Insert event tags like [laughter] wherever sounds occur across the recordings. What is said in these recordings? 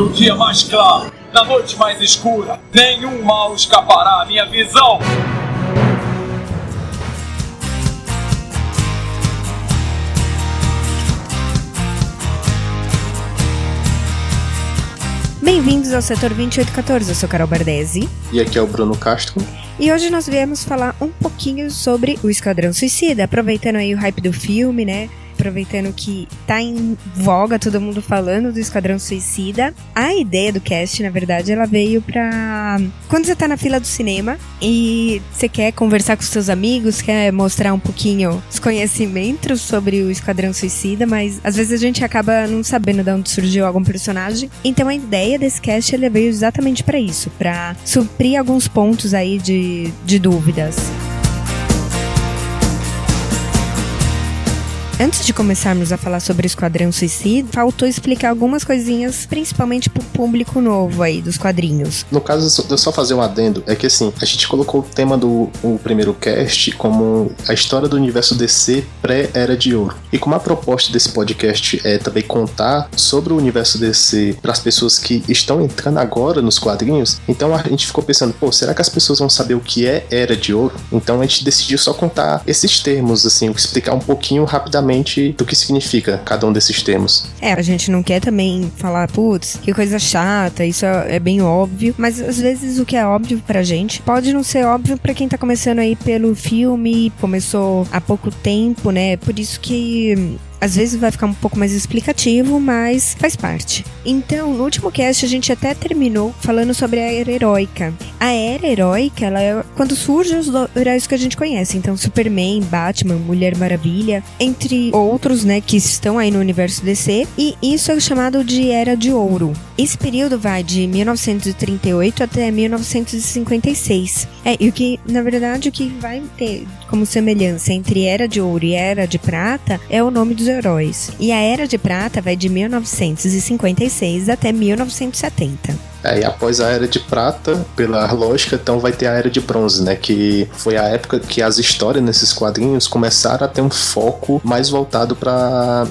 No dia mais claro, na noite mais escura, nenhum mal escapará à minha visão. Bem-vindos ao setor 2814, eu sou Carol Bardesi. E aqui é o Bruno Castro. E hoje nós viemos falar um pouquinho sobre o Esquadrão Suicida, aproveitando aí o hype do filme, né? Aproveitando que tá em voga todo mundo falando do Esquadrão Suicida. A ideia do cast, na verdade, ela veio pra. Quando você tá na fila do cinema e você quer conversar com seus amigos, quer mostrar um pouquinho os conhecimentos sobre o Esquadrão Suicida, mas às vezes a gente acaba não sabendo de onde surgiu algum personagem. Então a ideia desse cast ela veio exatamente para isso, para suprir alguns pontos aí de, de dúvidas. Antes de começarmos a falar sobre Esquadrão Suicida, faltou explicar algumas coisinhas, principalmente pro público novo aí dos quadrinhos. No caso, eu só fazer um adendo, é que assim, a gente colocou o tema do o primeiro cast como a história do universo DC pré-Era de Ouro. E como a proposta desse podcast é também contar sobre o universo DC para as pessoas que estão entrando agora nos quadrinhos, então a gente ficou pensando, pô, será que as pessoas vão saber o que é Era de Ouro? Então a gente decidiu só contar esses termos, assim, explicar um pouquinho rapidamente do que significa cada um desses termos. É, a gente não quer também falar, putz, que coisa chata, isso é, é bem óbvio, mas às vezes o que é óbvio pra gente pode não ser óbvio para quem tá começando aí pelo filme, começou há pouco tempo, né? Por isso que às vezes vai ficar um pouco mais explicativo, mas faz parte. Então, no último cast a gente até terminou falando sobre a era heróica. A era heróica, ela é quando surgem os heróis que a gente conhece. Então, Superman, Batman, Mulher Maravilha, entre outros, né, que estão aí no universo DC. E isso é chamado de Era de Ouro. Esse período vai de 1938 até 1956. É, e o que, na verdade, o que vai ter como semelhança entre Era de Ouro e Era de Prata é o nome dos heróis. E a Era de Prata vai de 1956 até 1970. É, e após a Era de Prata, pela lógica, então vai ter a Era de Bronze, né? Que foi a época que as histórias nesses quadrinhos começaram a ter um foco mais voltado para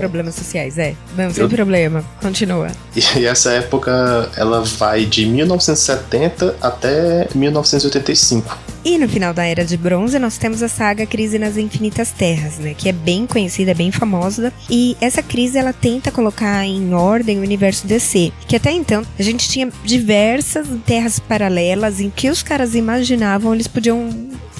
Problemas sociais, é. Não, sem Eu... problema. Continua. E essa época, ela vai de 1970 até 1985. E no final da Era de Bronze, nós temos a saga Crise nas Infinitas Terras, né? Que é bem conhecida, é bem famosa. E essa crise, ela tenta colocar em ordem o universo DC. Que até então, a gente tinha diversas terras paralelas em que os caras imaginavam eles podiam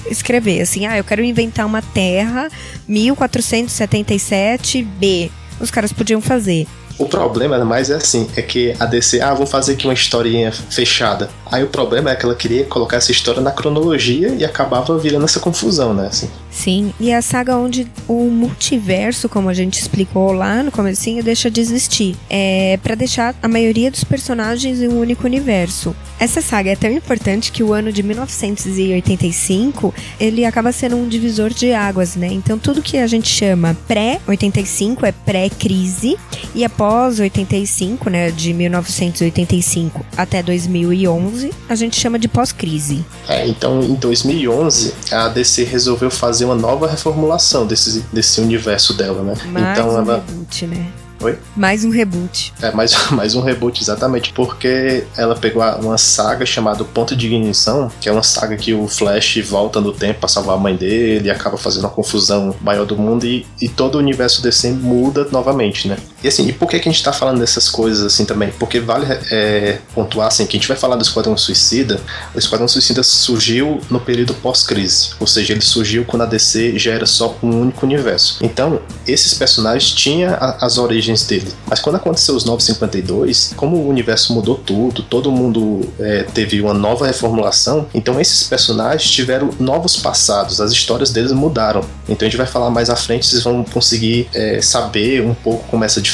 escrever assim, ah, eu quero inventar uma terra 1477B. Os caras podiam fazer. O problema mais é assim, é que a DC, ah, vou fazer aqui uma historinha fechada. Aí o problema é que ela queria colocar essa história na cronologia e acabava virando essa confusão, né? Assim. Sim, e a saga onde o multiverso, como a gente explicou lá no comecinho, deixa de existir. É para deixar a maioria dos personagens em um único universo. Essa saga é tão importante que o ano de 1985, ele acaba sendo um divisor de águas, né? Então tudo que a gente chama pré-85 é pré-crise e após 85, né, de 1985 até 2011, a gente chama de pós-crise. É, então em 2011 a DC resolveu fazer fazer uma nova reformulação desse, desse universo dela, né? Mais então um ela. Reboot, né? Oi? Mais um reboot. É, mais, [laughs] mais um reboot, exatamente, porque ela pegou uma saga chamada Ponto de Ignição, que é uma saga que o Flash volta no tempo pra salvar a mãe dele e acaba fazendo uma confusão maior do mundo e, e todo o universo DC muda novamente, né? E assim, e por que, que a gente tá falando dessas coisas assim também? Porque vale é, pontuar assim, que a gente vai falar do Esquadrão Suicida, o Esquadrão Suicida surgiu no período pós-crise, ou seja, ele surgiu quando a DC já era só um único universo. Então, esses personagens tinham as origens dele. Mas quando aconteceu os 952, como o universo mudou tudo, todo mundo é, teve uma nova reformulação, então esses personagens tiveram novos passados, as histórias deles mudaram. Então a gente vai falar mais à frente, vocês vão conseguir é, saber um pouco como essa diferença.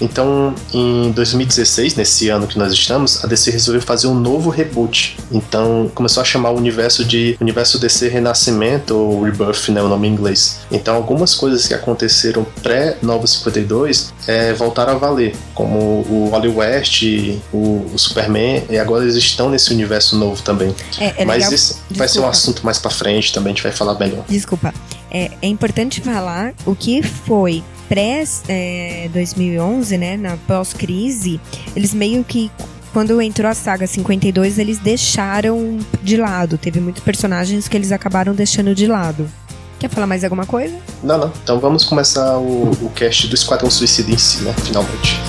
Então, em 2016, nesse ano que nós estamos, a DC resolveu fazer um novo reboot. Então, começou a chamar o universo de Universo DC Renascimento, ou Rebirth, né, o nome em inglês. Então, algumas coisas que aconteceram pré-952 é, voltaram a valer, como o Wally West, o, o, Superman, e agora eles estão nesse universo novo também. É, é Mas isso vai ser um assunto mais pra frente também, a gente vai falar melhor. Desculpa. É, é importante falar o que foi pré-2011, é, né, na pós-crise, eles meio que quando entrou a saga 52, eles deixaram de lado. Teve muitos personagens que eles acabaram deixando de lado. Quer falar mais alguma coisa? Não, não. Então vamos começar o, o cast do Esquadrão Suicida em si, né? Finalmente.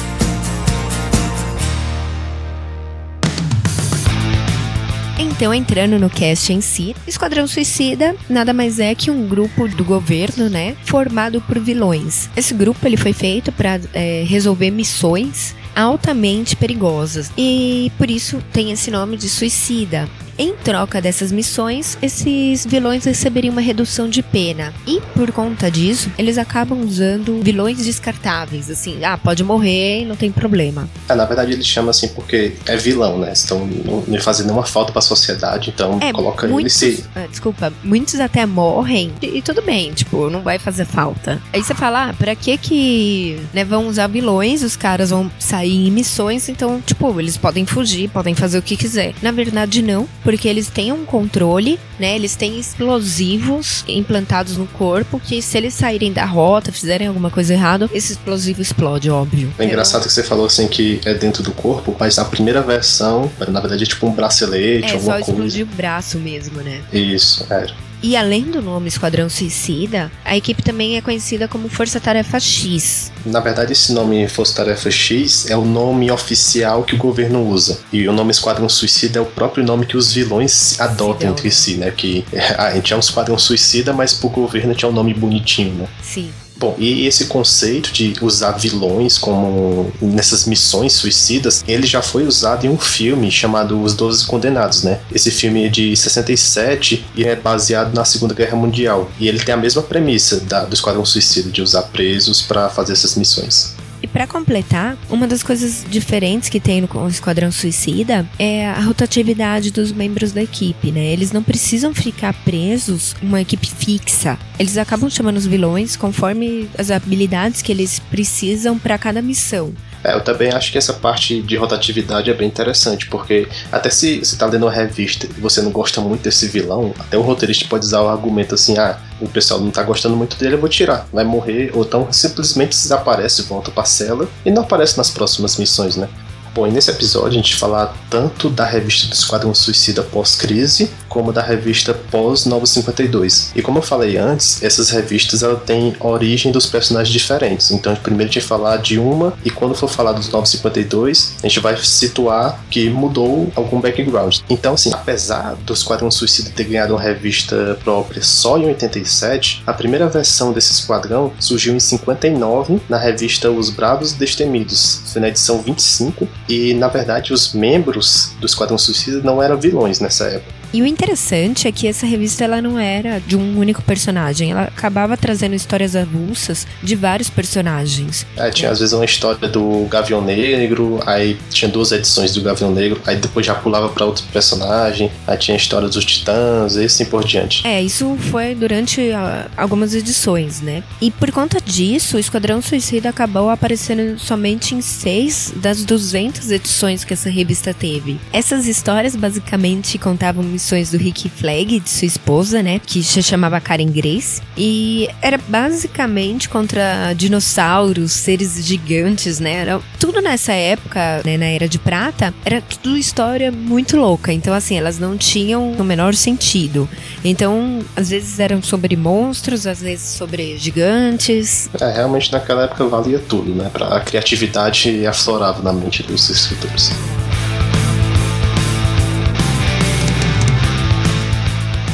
Então, entrando no cast em si, Esquadrão Suicida nada mais é que um grupo do governo, né, formado por vilões. Esse grupo ele foi feito para é, resolver missões altamente perigosas e por isso tem esse nome de suicida. Em troca dessas missões, esses vilões receberiam uma redução de pena. E por conta disso, eles acabam usando vilões descartáveis. Assim, ah, pode morrer e não tem problema. É, na verdade, ele chama assim porque é vilão, né? Estão não fazendo nenhuma falta pra sociedade, então é, coloca muitos, ele se. Ah, desculpa, muitos até morrem e, e, tudo bem, tipo, não vai fazer falta. Aí você fala, ah, pra que que né, vão usar vilões? Os caras vão sair em missões, então, tipo, eles podem fugir, podem fazer o que quiser. Na verdade, não porque eles têm um controle, né? Eles têm explosivos implantados no corpo que se eles saírem da rota, fizerem alguma coisa errada, esse explosivo explode, óbvio. É engraçado que você falou assim que é dentro do corpo, mas a primeira versão, na verdade é tipo um bracelete, é, alguma coisa. É, só explodir o braço mesmo, né? Isso, é. E além do nome Esquadrão Suicida, a equipe também é conhecida como Força Tarefa X. Na verdade, esse nome Força Tarefa X é o nome oficial que o governo usa. E o nome Esquadrão Suicida é o próprio nome que os vilões adotam entre si, né? Que [laughs] a gente é um Esquadrão Suicida, mas pro governo a gente é um nome bonitinho, né? Sim. Bom, e esse conceito de usar vilões como nessas missões suicidas, ele já foi usado em um filme chamado Os Doze Condenados, né? Esse filme é de 67 e é baseado na Segunda Guerra Mundial. E ele tem a mesma premissa da, do Esquadrão Suicida, de usar presos para fazer essas missões. E para completar, uma das coisas diferentes que tem no Esquadrão Suicida é a rotatividade dos membros da equipe, né? Eles não precisam ficar presos uma equipe fixa. Eles acabam chamando os vilões conforme as habilidades que eles precisam para cada missão. É, eu também acho que essa parte de rotatividade é bem interessante, porque até se você tá lendo uma revista e você não gosta muito desse vilão, até o roteirista pode usar o argumento assim, ah, o pessoal não tá gostando muito dele, eu vou tirar, vai morrer, ou então simplesmente desaparece, volta pra cela e não aparece nas próximas missões, né? Bom, e nesse episódio a gente falar tanto da revista do Esquadrão Suicida pós-crise, como da revista pós-952. E como eu falei antes, essas revistas ela têm origem dos personagens diferentes. Então, primeiro a gente vai falar de uma, e quando for falar dos 952, a gente vai situar que mudou algum background. Então, assim, apesar do Esquadrão Suicida ter ganhado uma revista própria só em 87, a primeira versão desse esquadrão surgiu em 59 na revista Os Bravos e Destemidos. Foi na edição 25 e na verdade os membros do Esquadrão Suicida não eram vilões nessa época. E o interessante é que essa revista ela não era de um único personagem, ela acabava trazendo histórias avulsas de vários personagens. É, tinha às vezes uma história do Gavião Negro, aí tinha duas edições do Gavião Negro, aí depois já pulava para outro personagem, aí tinha a história dos Titãs e assim por diante. É, isso foi durante uh, algumas edições, né? E por conta disso, o Esquadrão Suicida acabou aparecendo somente em seis das 200 edições que essa revista teve. Essas histórias basicamente contavam do Rick Flag, de sua esposa, né? Que se chamava Karen Grace. E era basicamente contra dinossauros, seres gigantes, né? Era tudo nessa época, né, na Era de Prata, era tudo história muito louca. Então, assim, elas não tinham o menor sentido. Então, às vezes eram sobre monstros, às vezes sobre gigantes. É, realmente naquela época valia tudo, né? Pra a criatividade aflorava na mente dos escritores.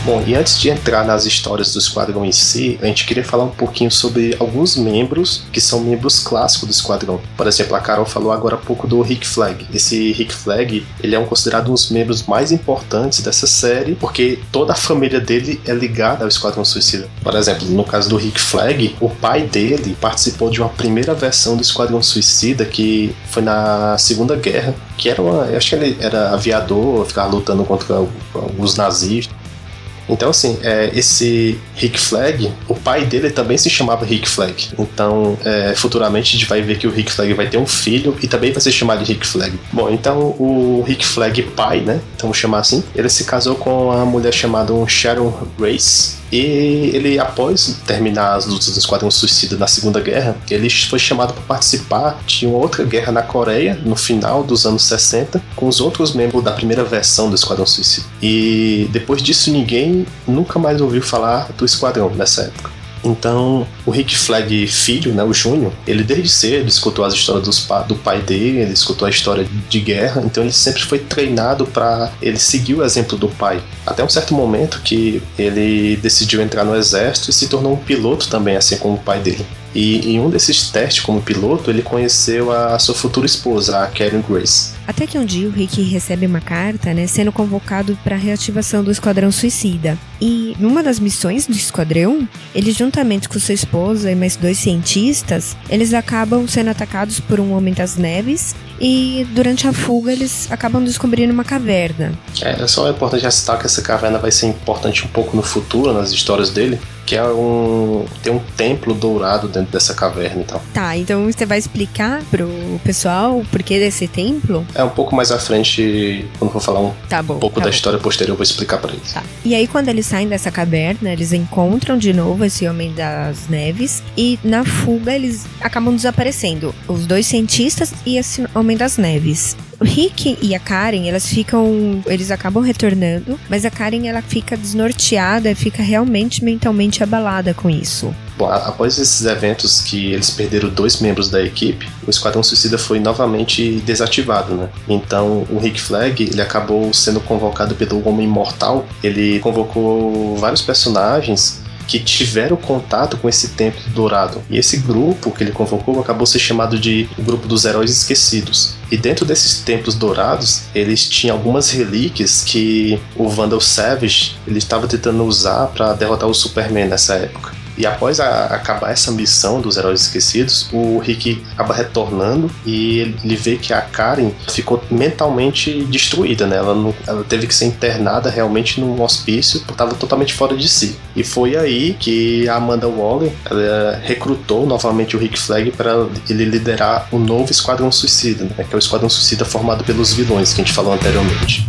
Bom, e antes de entrar nas histórias do Esquadrão em si, a gente queria falar um pouquinho sobre alguns membros que são membros clássicos do Esquadrão. Por exemplo, a Carol falou agora há pouco do Rick Flag. Esse Rick Flag, ele é um considerado um dos membros mais importantes dessa série, porque toda a família dele é ligada ao Esquadrão Suicida. Por exemplo, no caso do Rick Flag, o pai dele participou de uma primeira versão do Esquadrão Suicida que foi na Segunda Guerra, que era uma, acho que ele era aviador, ficava lutando contra os nazistas. Então, assim, é, esse Rick Flag, o pai dele também se chamava Rick Flag. Então, é, futuramente a gente vai ver que o Rick Flag vai ter um filho e também vai ser chamado de Rick Flag. Bom, então o Rick Flag pai, né? Então vamos chamar assim. Ele se casou com uma mulher chamada Sharon Grace E ele, após terminar as lutas do Esquadrão Suicida na Segunda Guerra, ele foi chamado para participar de uma outra guerra na Coreia, no final dos anos 60, com os outros membros da primeira versão do Esquadrão Suicida. E depois disso, ninguém nunca mais ouviu falar do Esquadrão nessa época. Então, o Rick Flag filho, né, o Júnior, ele desde cedo escutou as histórias dos, do pai dele, ele escutou a história de guerra, então ele sempre foi treinado para ele seguir o exemplo do pai. Até um certo momento que ele decidiu entrar no exército e se tornou um piloto também, assim como o pai dele. E em um desses testes como piloto, ele conheceu a sua futura esposa, a Karen Grace. Até que um dia o Rick recebe uma carta, né, sendo convocado para a reativação do Esquadrão Suicida. E numa das missões do esquadrão, ele juntamente com sua esposa e mais dois cientistas, eles acabam sendo atacados por um homem das neves e durante a fuga eles acabam descobrindo uma caverna. É, só é importante ressaltar que essa caverna vai ser importante um pouco no futuro, nas histórias dele, que é um tem um templo dourado dentro dessa caverna e tal. Tá, então você vai explicar pro pessoal o porquê desse templo? É um pouco mais à frente, quando for falar um tá bom, pouco tá da bom. história posterior, eu vou explicar para eles. Tá. E aí quando eles saem dessa caverna, eles encontram de novo esse homem das neves e na fuga eles acabam desaparecendo, os dois cientistas e esse homem das neves. O Rick e a Karen, elas ficam. Eles acabam retornando, mas a Karen ela fica desnorteada, fica realmente mentalmente abalada com isso. Bom, após esses eventos que eles perderam dois membros da equipe, o Esquadrão Suicida foi novamente desativado, né? Então o Rick Flag ele acabou sendo convocado pelo Homem Imortal. Ele convocou vários personagens que tiveram contato com esse templo dourado. E esse grupo que ele convocou acabou se chamado de o grupo dos heróis esquecidos. E dentro desses templos dourados, eles tinham algumas relíquias que o Vandal Savage ele estava tentando usar para derrotar o Superman nessa época. E após a, acabar essa missão dos Heróis Esquecidos, o Rick acaba retornando e ele vê que a Karen ficou mentalmente destruída, né? Ela, não, ela teve que ser internada realmente num hospício, estava totalmente fora de si. E foi aí que a Amanda Waller recrutou novamente o Rick Flag para ele liderar o novo Esquadrão Suicida, né? que é o Esquadrão Suicida formado pelos vilões que a gente falou anteriormente.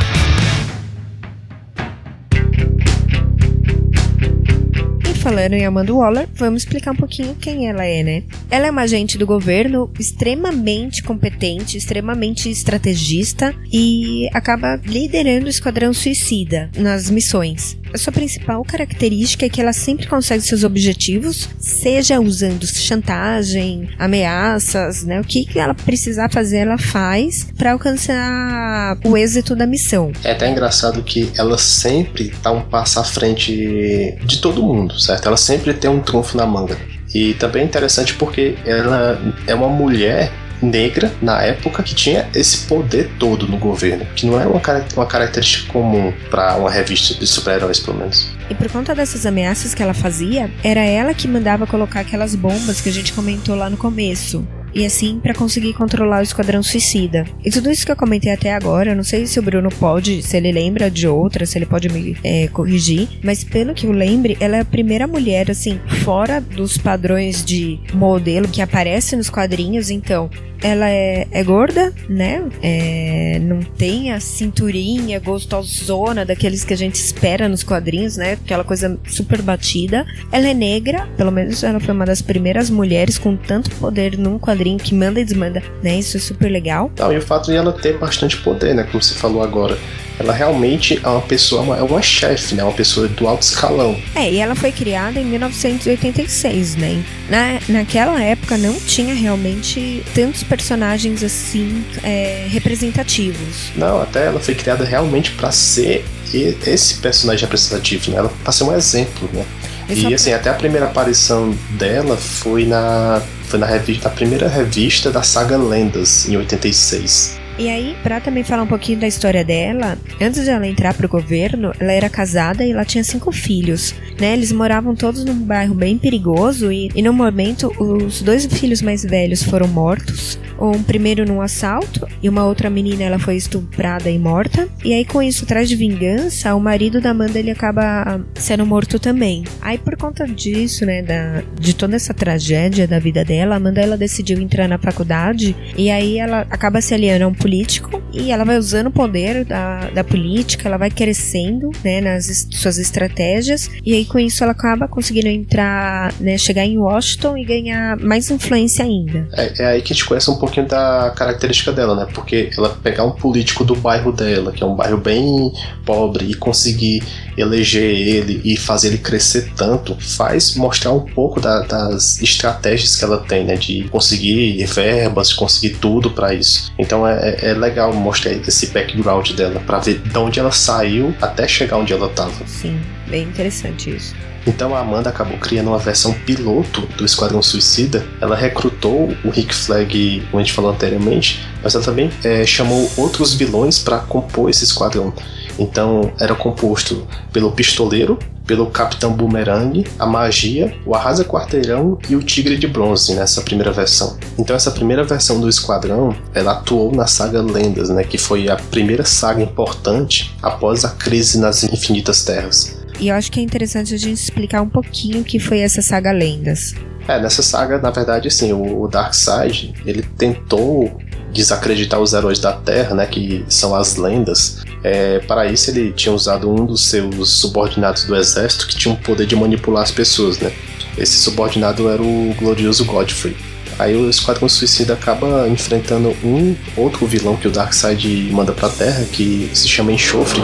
Falando em Amanda Waller, vamos explicar um pouquinho quem ela é, né? Ela é uma agente do governo extremamente competente, extremamente estrategista e acaba liderando o Esquadrão Suicida nas missões. A sua principal característica é que ela sempre consegue seus objetivos, seja usando chantagem, ameaças, né? O que ela precisar fazer, ela faz para alcançar o êxito da missão. É até engraçado que ela sempre tá um passo à frente de todo mundo, certo? Ela sempre tem um trunfo na manga. E também é interessante porque ela é uma mulher negra na época que tinha esse poder todo no governo, que não é uma, uma característica comum para uma revista de super-heróis, pelo menos. E por conta dessas ameaças que ela fazia, era ela que mandava colocar aquelas bombas que a gente comentou lá no começo e assim para conseguir controlar o esquadrão suicida. E tudo isso que eu comentei até agora, eu não sei se o Bruno pode, se ele lembra de outra, se ele pode me é, corrigir, mas pelo que eu lembre, ela é a primeira mulher, assim, fora dos padrões de modelo que aparece nos quadrinhos, então. Ela é, é gorda, né? É, não tem a cinturinha gostosona daqueles que a gente espera nos quadrinhos, né? Aquela coisa super batida. Ela é negra, pelo menos ela foi uma das primeiras mulheres com tanto poder num quadrinho que manda e desmanda, né? Isso é super legal. Não, e o fato de ela ter bastante poder, né? Como você falou agora. Ela realmente é uma pessoa, é uma chefe, né? Uma pessoa do alto escalão. É, e ela foi criada em 1986, né? Na, naquela época não tinha realmente tantos personagens assim é, representativos. Não, até ela foi criada realmente para ser esse personagem representativo, né? Ela pra ser um exemplo, né? E assim, até a primeira aparição dela foi na foi na, revista, na primeira revista da saga Lendas, em 86. E aí, pra também falar um pouquinho da história dela, antes de ela entrar pro governo, ela era casada e ela tinha cinco filhos, né? Eles moravam todos num bairro bem perigoso e, e no momento os dois filhos mais velhos foram mortos. Um primeiro num assalto e uma outra menina ela foi estuprada e morta. E aí com isso, atrás de vingança, o marido da Amanda ele acaba sendo morto também. Aí por conta disso, né, da, de toda essa tragédia da vida dela, a Amanda ela decidiu entrar na faculdade e aí ela acaba se aliando a um político e ela vai usando o poder da, da política, ela vai crescendo, né, nas suas estratégias e aí com isso ela acaba conseguindo entrar, né, chegar em Washington e ganhar mais influência ainda. É, é aí que a gente conhece um pouquinho da característica dela, né? Porque ela pegar um político do bairro dela, que é um bairro bem pobre, e conseguir eleger ele e fazer ele crescer tanto, faz mostrar um pouco da, das estratégias que ela tem, né? De conseguir verbas, de conseguir tudo para isso. Então é, é legal mostrar esse background dela, para ver de onde ela saiu até chegar onde ela tava. Sim, bem interessante isso. Então a Amanda acabou criando uma versão piloto do Esquadrão Suicida. Ela recrutou o Rick Flag, como a gente falou anteriormente, mas ela também é, chamou outros vilões para compor esse esquadrão. Então era composto pelo Pistoleiro, pelo Capitão Boomerang, a Magia, o Arrasa Quarteirão e o Tigre de Bronze nessa primeira versão. Então essa primeira versão do Esquadrão, ela atuou na saga Lendas, né, que foi a primeira saga importante após a crise nas Infinitas Terras. E eu acho que é interessante a gente explicar um pouquinho o que foi essa saga Lendas. É, nessa saga, na verdade, assim, o, o Darkseid, ele tentou desacreditar os heróis da Terra, né, que são as lendas. É, para isso ele tinha usado um dos seus subordinados do exército que tinha o poder de manipular as pessoas, né. Esse subordinado era o glorioso Godfrey. Aí o Esquadrão Suicida acaba enfrentando um outro vilão que o Darkseid manda pra Terra, que se chama Enxofre,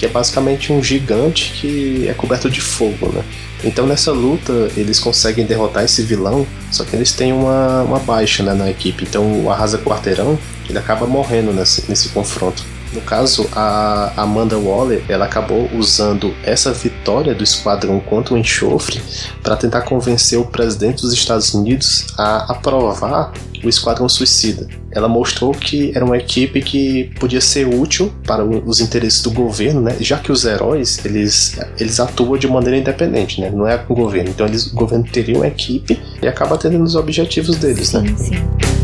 que é basicamente um gigante que é coberto de fogo, né? Então nessa luta eles conseguem derrotar esse vilão, só que eles têm uma, uma baixa né, na equipe. Então o Arrasa Quarteirão ele acaba morrendo nesse, nesse confronto. No caso, a Amanda Waller, ela acabou usando essa vitória do esquadrão contra o enxofre para tentar convencer o presidente dos Estados Unidos a aprovar o Esquadrão Suicida. Ela mostrou que era uma equipe que podia ser útil para os interesses do governo, né? Já que os heróis, eles, eles atuam de maneira independente, né? Não é com o governo. Então eles, o governo teria uma equipe e acaba tendo os objetivos deles, sim, né? Sim.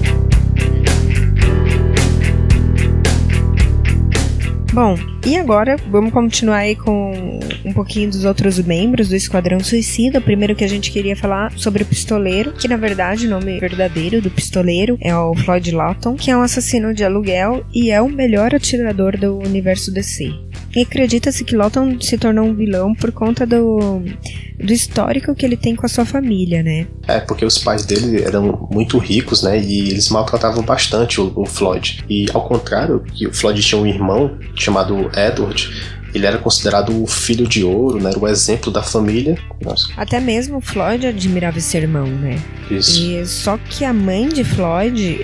Bom, e agora vamos continuar aí com um pouquinho dos outros membros do Esquadrão Suicida. Primeiro que a gente queria falar sobre o pistoleiro, que na verdade o nome verdadeiro do pistoleiro é o Floyd Lawton, que é um assassino de aluguel e é o melhor atirador do universo DC. E acredita-se que Lawton se tornou um vilão por conta do, do histórico que ele tem com a sua família, né? É, porque os pais dele eram muito ricos, né? E eles maltratavam bastante o, o Floyd. E ao contrário, que o Floyd tinha um irmão chamado Edward, ele era considerado o filho de ouro, né? Era o exemplo da família. Nossa. Até mesmo Floyd admirava esse irmão, né? Isso. E só que a mãe de Floyd,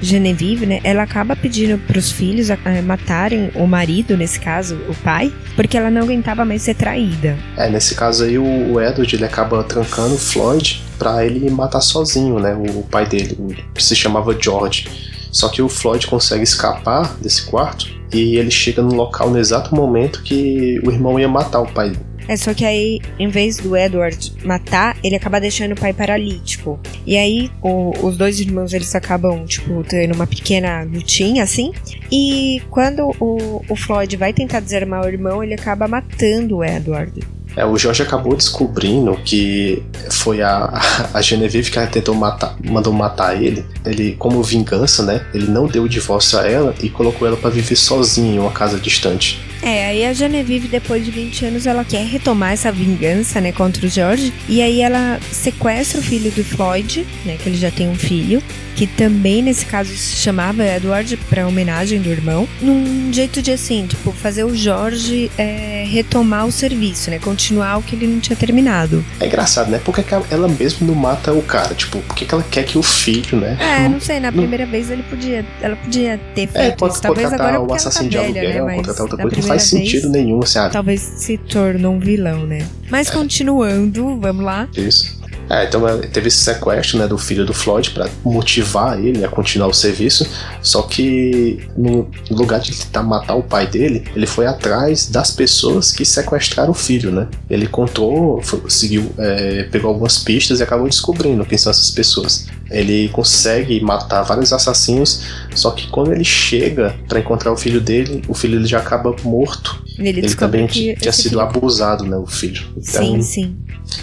Genevieve, né? Ela acaba pedindo para os filhos matarem o marido, nesse caso, o pai, porque ela não aguentava mais ser traída. É, nesse caso aí o, Edward ele acaba trancando o Floyd para ele matar sozinho, né? O pai dele, que se chamava George. Só que o Floyd consegue escapar desse quarto e ele chega no local no exato momento que o irmão ia matar o pai. É só que aí, em vez do Edward matar, ele acaba deixando o pai paralítico. E aí, o, os dois irmãos eles acabam, tipo, tendo uma pequena lutinha assim. E quando o, o Floyd vai tentar desarmar o irmão, ele acaba matando o Edward. É, o Jorge acabou descobrindo que foi a, a Genevieve que tentou matar, mandou matar ele. Ele, como vingança, né? Ele não deu o divórcio a ela e colocou ela para viver sozinha em uma casa distante. É, aí a Genevieve, depois de 20 anos, ela quer retomar essa vingança, né, contra o George. E aí ela sequestra o filho do Floyd, né, que ele já tem um filho, que também nesse caso se chamava Edward, pra homenagem do irmão, num jeito de assim, tipo, fazer o Jorge é, retomar o serviço, né, continuar o que ele não tinha terminado. É engraçado, né? Porque ela mesmo não mata o cara, tipo, por que ela quer que o filho, né? É, não sei, na primeira vez ele podia, ela podia ter feito É, pode isso. Talvez agora o tá assassino de velha, aluguel, né, contratar outra coisa, não faz sentido vez, nenhum, assim, ah, Talvez se tornou um vilão, né? Mas continuando, vamos lá. Isso. É, então é, teve esse sequestro né, do filho do Floyd para motivar ele a continuar o serviço. Só que no lugar de tentar matar o pai dele, ele foi atrás das pessoas que sequestraram o filho, né? Ele contou, foi, seguiu, é, pegou algumas pistas e acabou descobrindo quem são essas pessoas. Ele consegue matar vários assassinos, só que quando ele chega para encontrar o filho dele, o filho dele já acaba morto. Ele, Ele também tinha sido filho- abusado, né, o filho. Então, Sim, sim.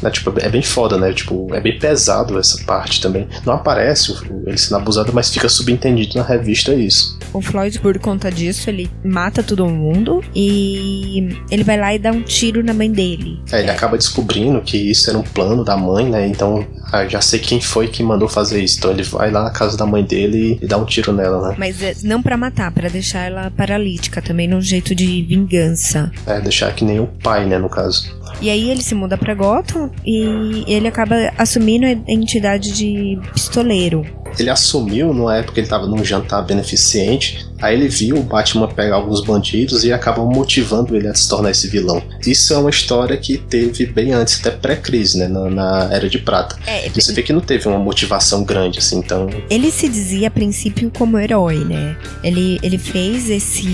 né, tipo, é bem foda, né? Tipo, é bem pesado essa parte também. Não aparece ele sendo abusado, mas fica subentendido na revista isso. O Floyd, por conta disso, ele mata todo mundo e ele vai lá e dá um tiro na mãe dele. É, ele acaba descobrindo que isso era um plano da mãe, né? Então, ah, já sei quem foi que mandou fazer isso. Então ele vai lá na casa da mãe dele e dá um tiro nela, né? Mas é, não pra matar, pra deixar ela paralítica, também num jeito de vingança. É, deixar que nem o pai, né, no caso. E aí ele se muda pra Gotham e ele acaba assumindo a identidade de pistoleiro. Ele assumiu numa época que ele tava num jantar beneficente. Aí ele viu o Batman pegar alguns bandidos e acaba motivando ele a se tornar esse vilão. Isso é uma história que teve bem antes, até pré-crise, né? Na, na Era de Prata. É, Você vê que não teve uma motivação grande, assim, então. ele se dizia a princípio como herói, né? Ele, ele fez esse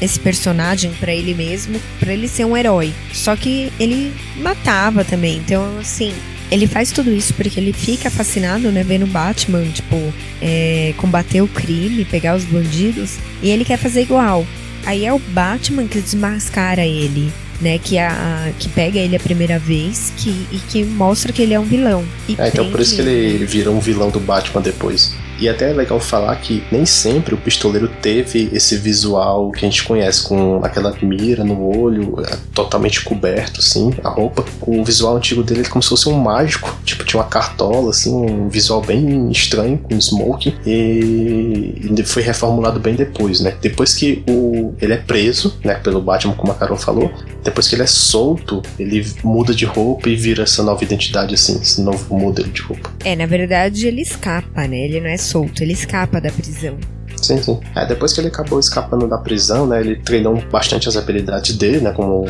esse personagem pra ele mesmo, pra ele ser um herói. Só que ele matava também. Então, assim, ele faz tudo isso porque ele fica fascinado, né, vendo Batman, tipo, é, combater o crime, pegar os bandidos, e ele quer fazer igual. Aí é o Batman que desmascara ele. Né, que, a, que pega ele a primeira vez que, e que mostra que ele é um vilão. E É, então por isso que ele vira um vilão do Batman depois. E até é legal falar que nem sempre o pistoleiro teve esse visual que a gente conhece, com aquela mira no olho, é, totalmente coberto, assim, a roupa. O visual antigo dele é como se fosse um mágico, tipo, tinha uma cartola, assim, um visual bem estranho, com smoking, e ele foi reformulado bem depois, né? Depois que o, ele é preso, né, pelo Batman, como a Carol falou, depois que ele é solto, ele muda de roupa e vira essa nova identidade, assim, esse novo modelo de roupa. É, na verdade ele escapa, né? Ele não é solto, ele escapa da prisão. Sim, sim. É, depois que ele acabou escapando da prisão, né, ele treinou bastante as habilidades dele, né, como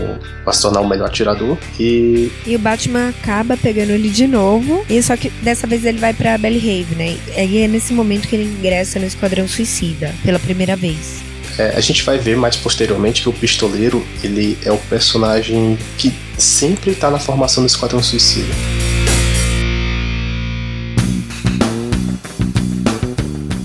pra se tornar o melhor atirador. E E o Batman acaba pegando ele de novo, e só que dessa vez ele vai pra Haven, né? E é nesse momento que ele ingressa no Esquadrão Suicida, pela primeira vez. é, a gente vai ver mais posteriormente que o pistoleiro, ele é o personagem que sempre tá na formação do Esquadrão Suicida.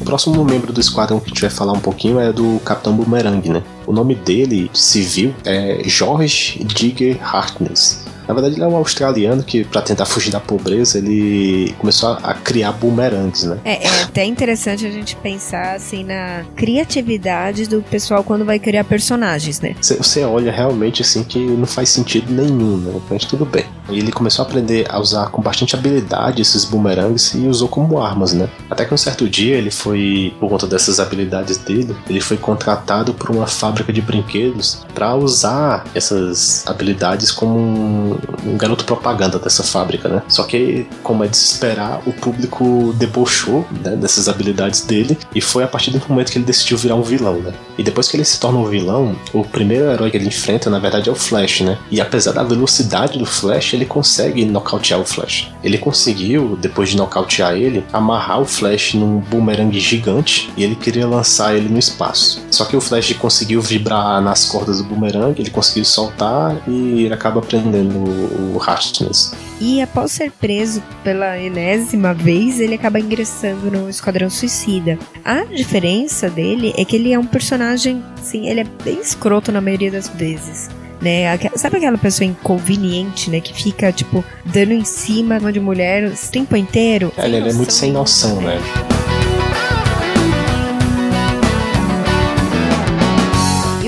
Próximo membro do esquadrão que a gente vai falar um pouquinho é do Capitão Boomerang, né? O nome dele, civil, é George Digger Harkness. Na verdade, ele é um australiano que, para tentar fugir da pobreza, ele começou a, a criar boomerangs, né? É, é até interessante a gente pensar assim na criatividade do pessoal quando vai criar personagens, né? Você- Você olha realmente assim que não faz sentido nenhum, né? Mas tudo bem. Ele começou a aprender a usar com bastante habilidade esses boomerangs e usou como armas, né? Até que um certo dia ele foi, por conta dessas habilidades dele, ele foi contratado por uma fábrica de brinquedos para usar essas habilidades como um, um garoto propaganda dessa fábrica, né? Só que, como é de se esperar, o público debochou né, dessas habilidades dele e foi a partir do momento que ele decidiu virar um vilão, né? E depois que ele se torna um vilão, o primeiro herói que ele enfrenta, na verdade, é o Flash, né? E apesar da velocidade do Flash, ele consegue nocautear o Flash. Ele conseguiu, depois de nocautear ele, amarrar o Flash num boomerang gigante e ele queria lançar ele no espaço. Só que o Flash conseguiu vibrar nas cordas do boomerang, ele conseguiu soltar e ele acaba prendendo o Harkness. E após ser preso pela enésima vez, ele acaba ingressando no Esquadrão Suicida. A diferença dele é que ele é um personagem, assim, ele é bem escroto na maioria das vezes. Né? Sabe aquela pessoa inconveniente, né? Que fica, tipo, dando em cima de mulher o tempo inteiro? Ele, ele é muito sem noção, né? E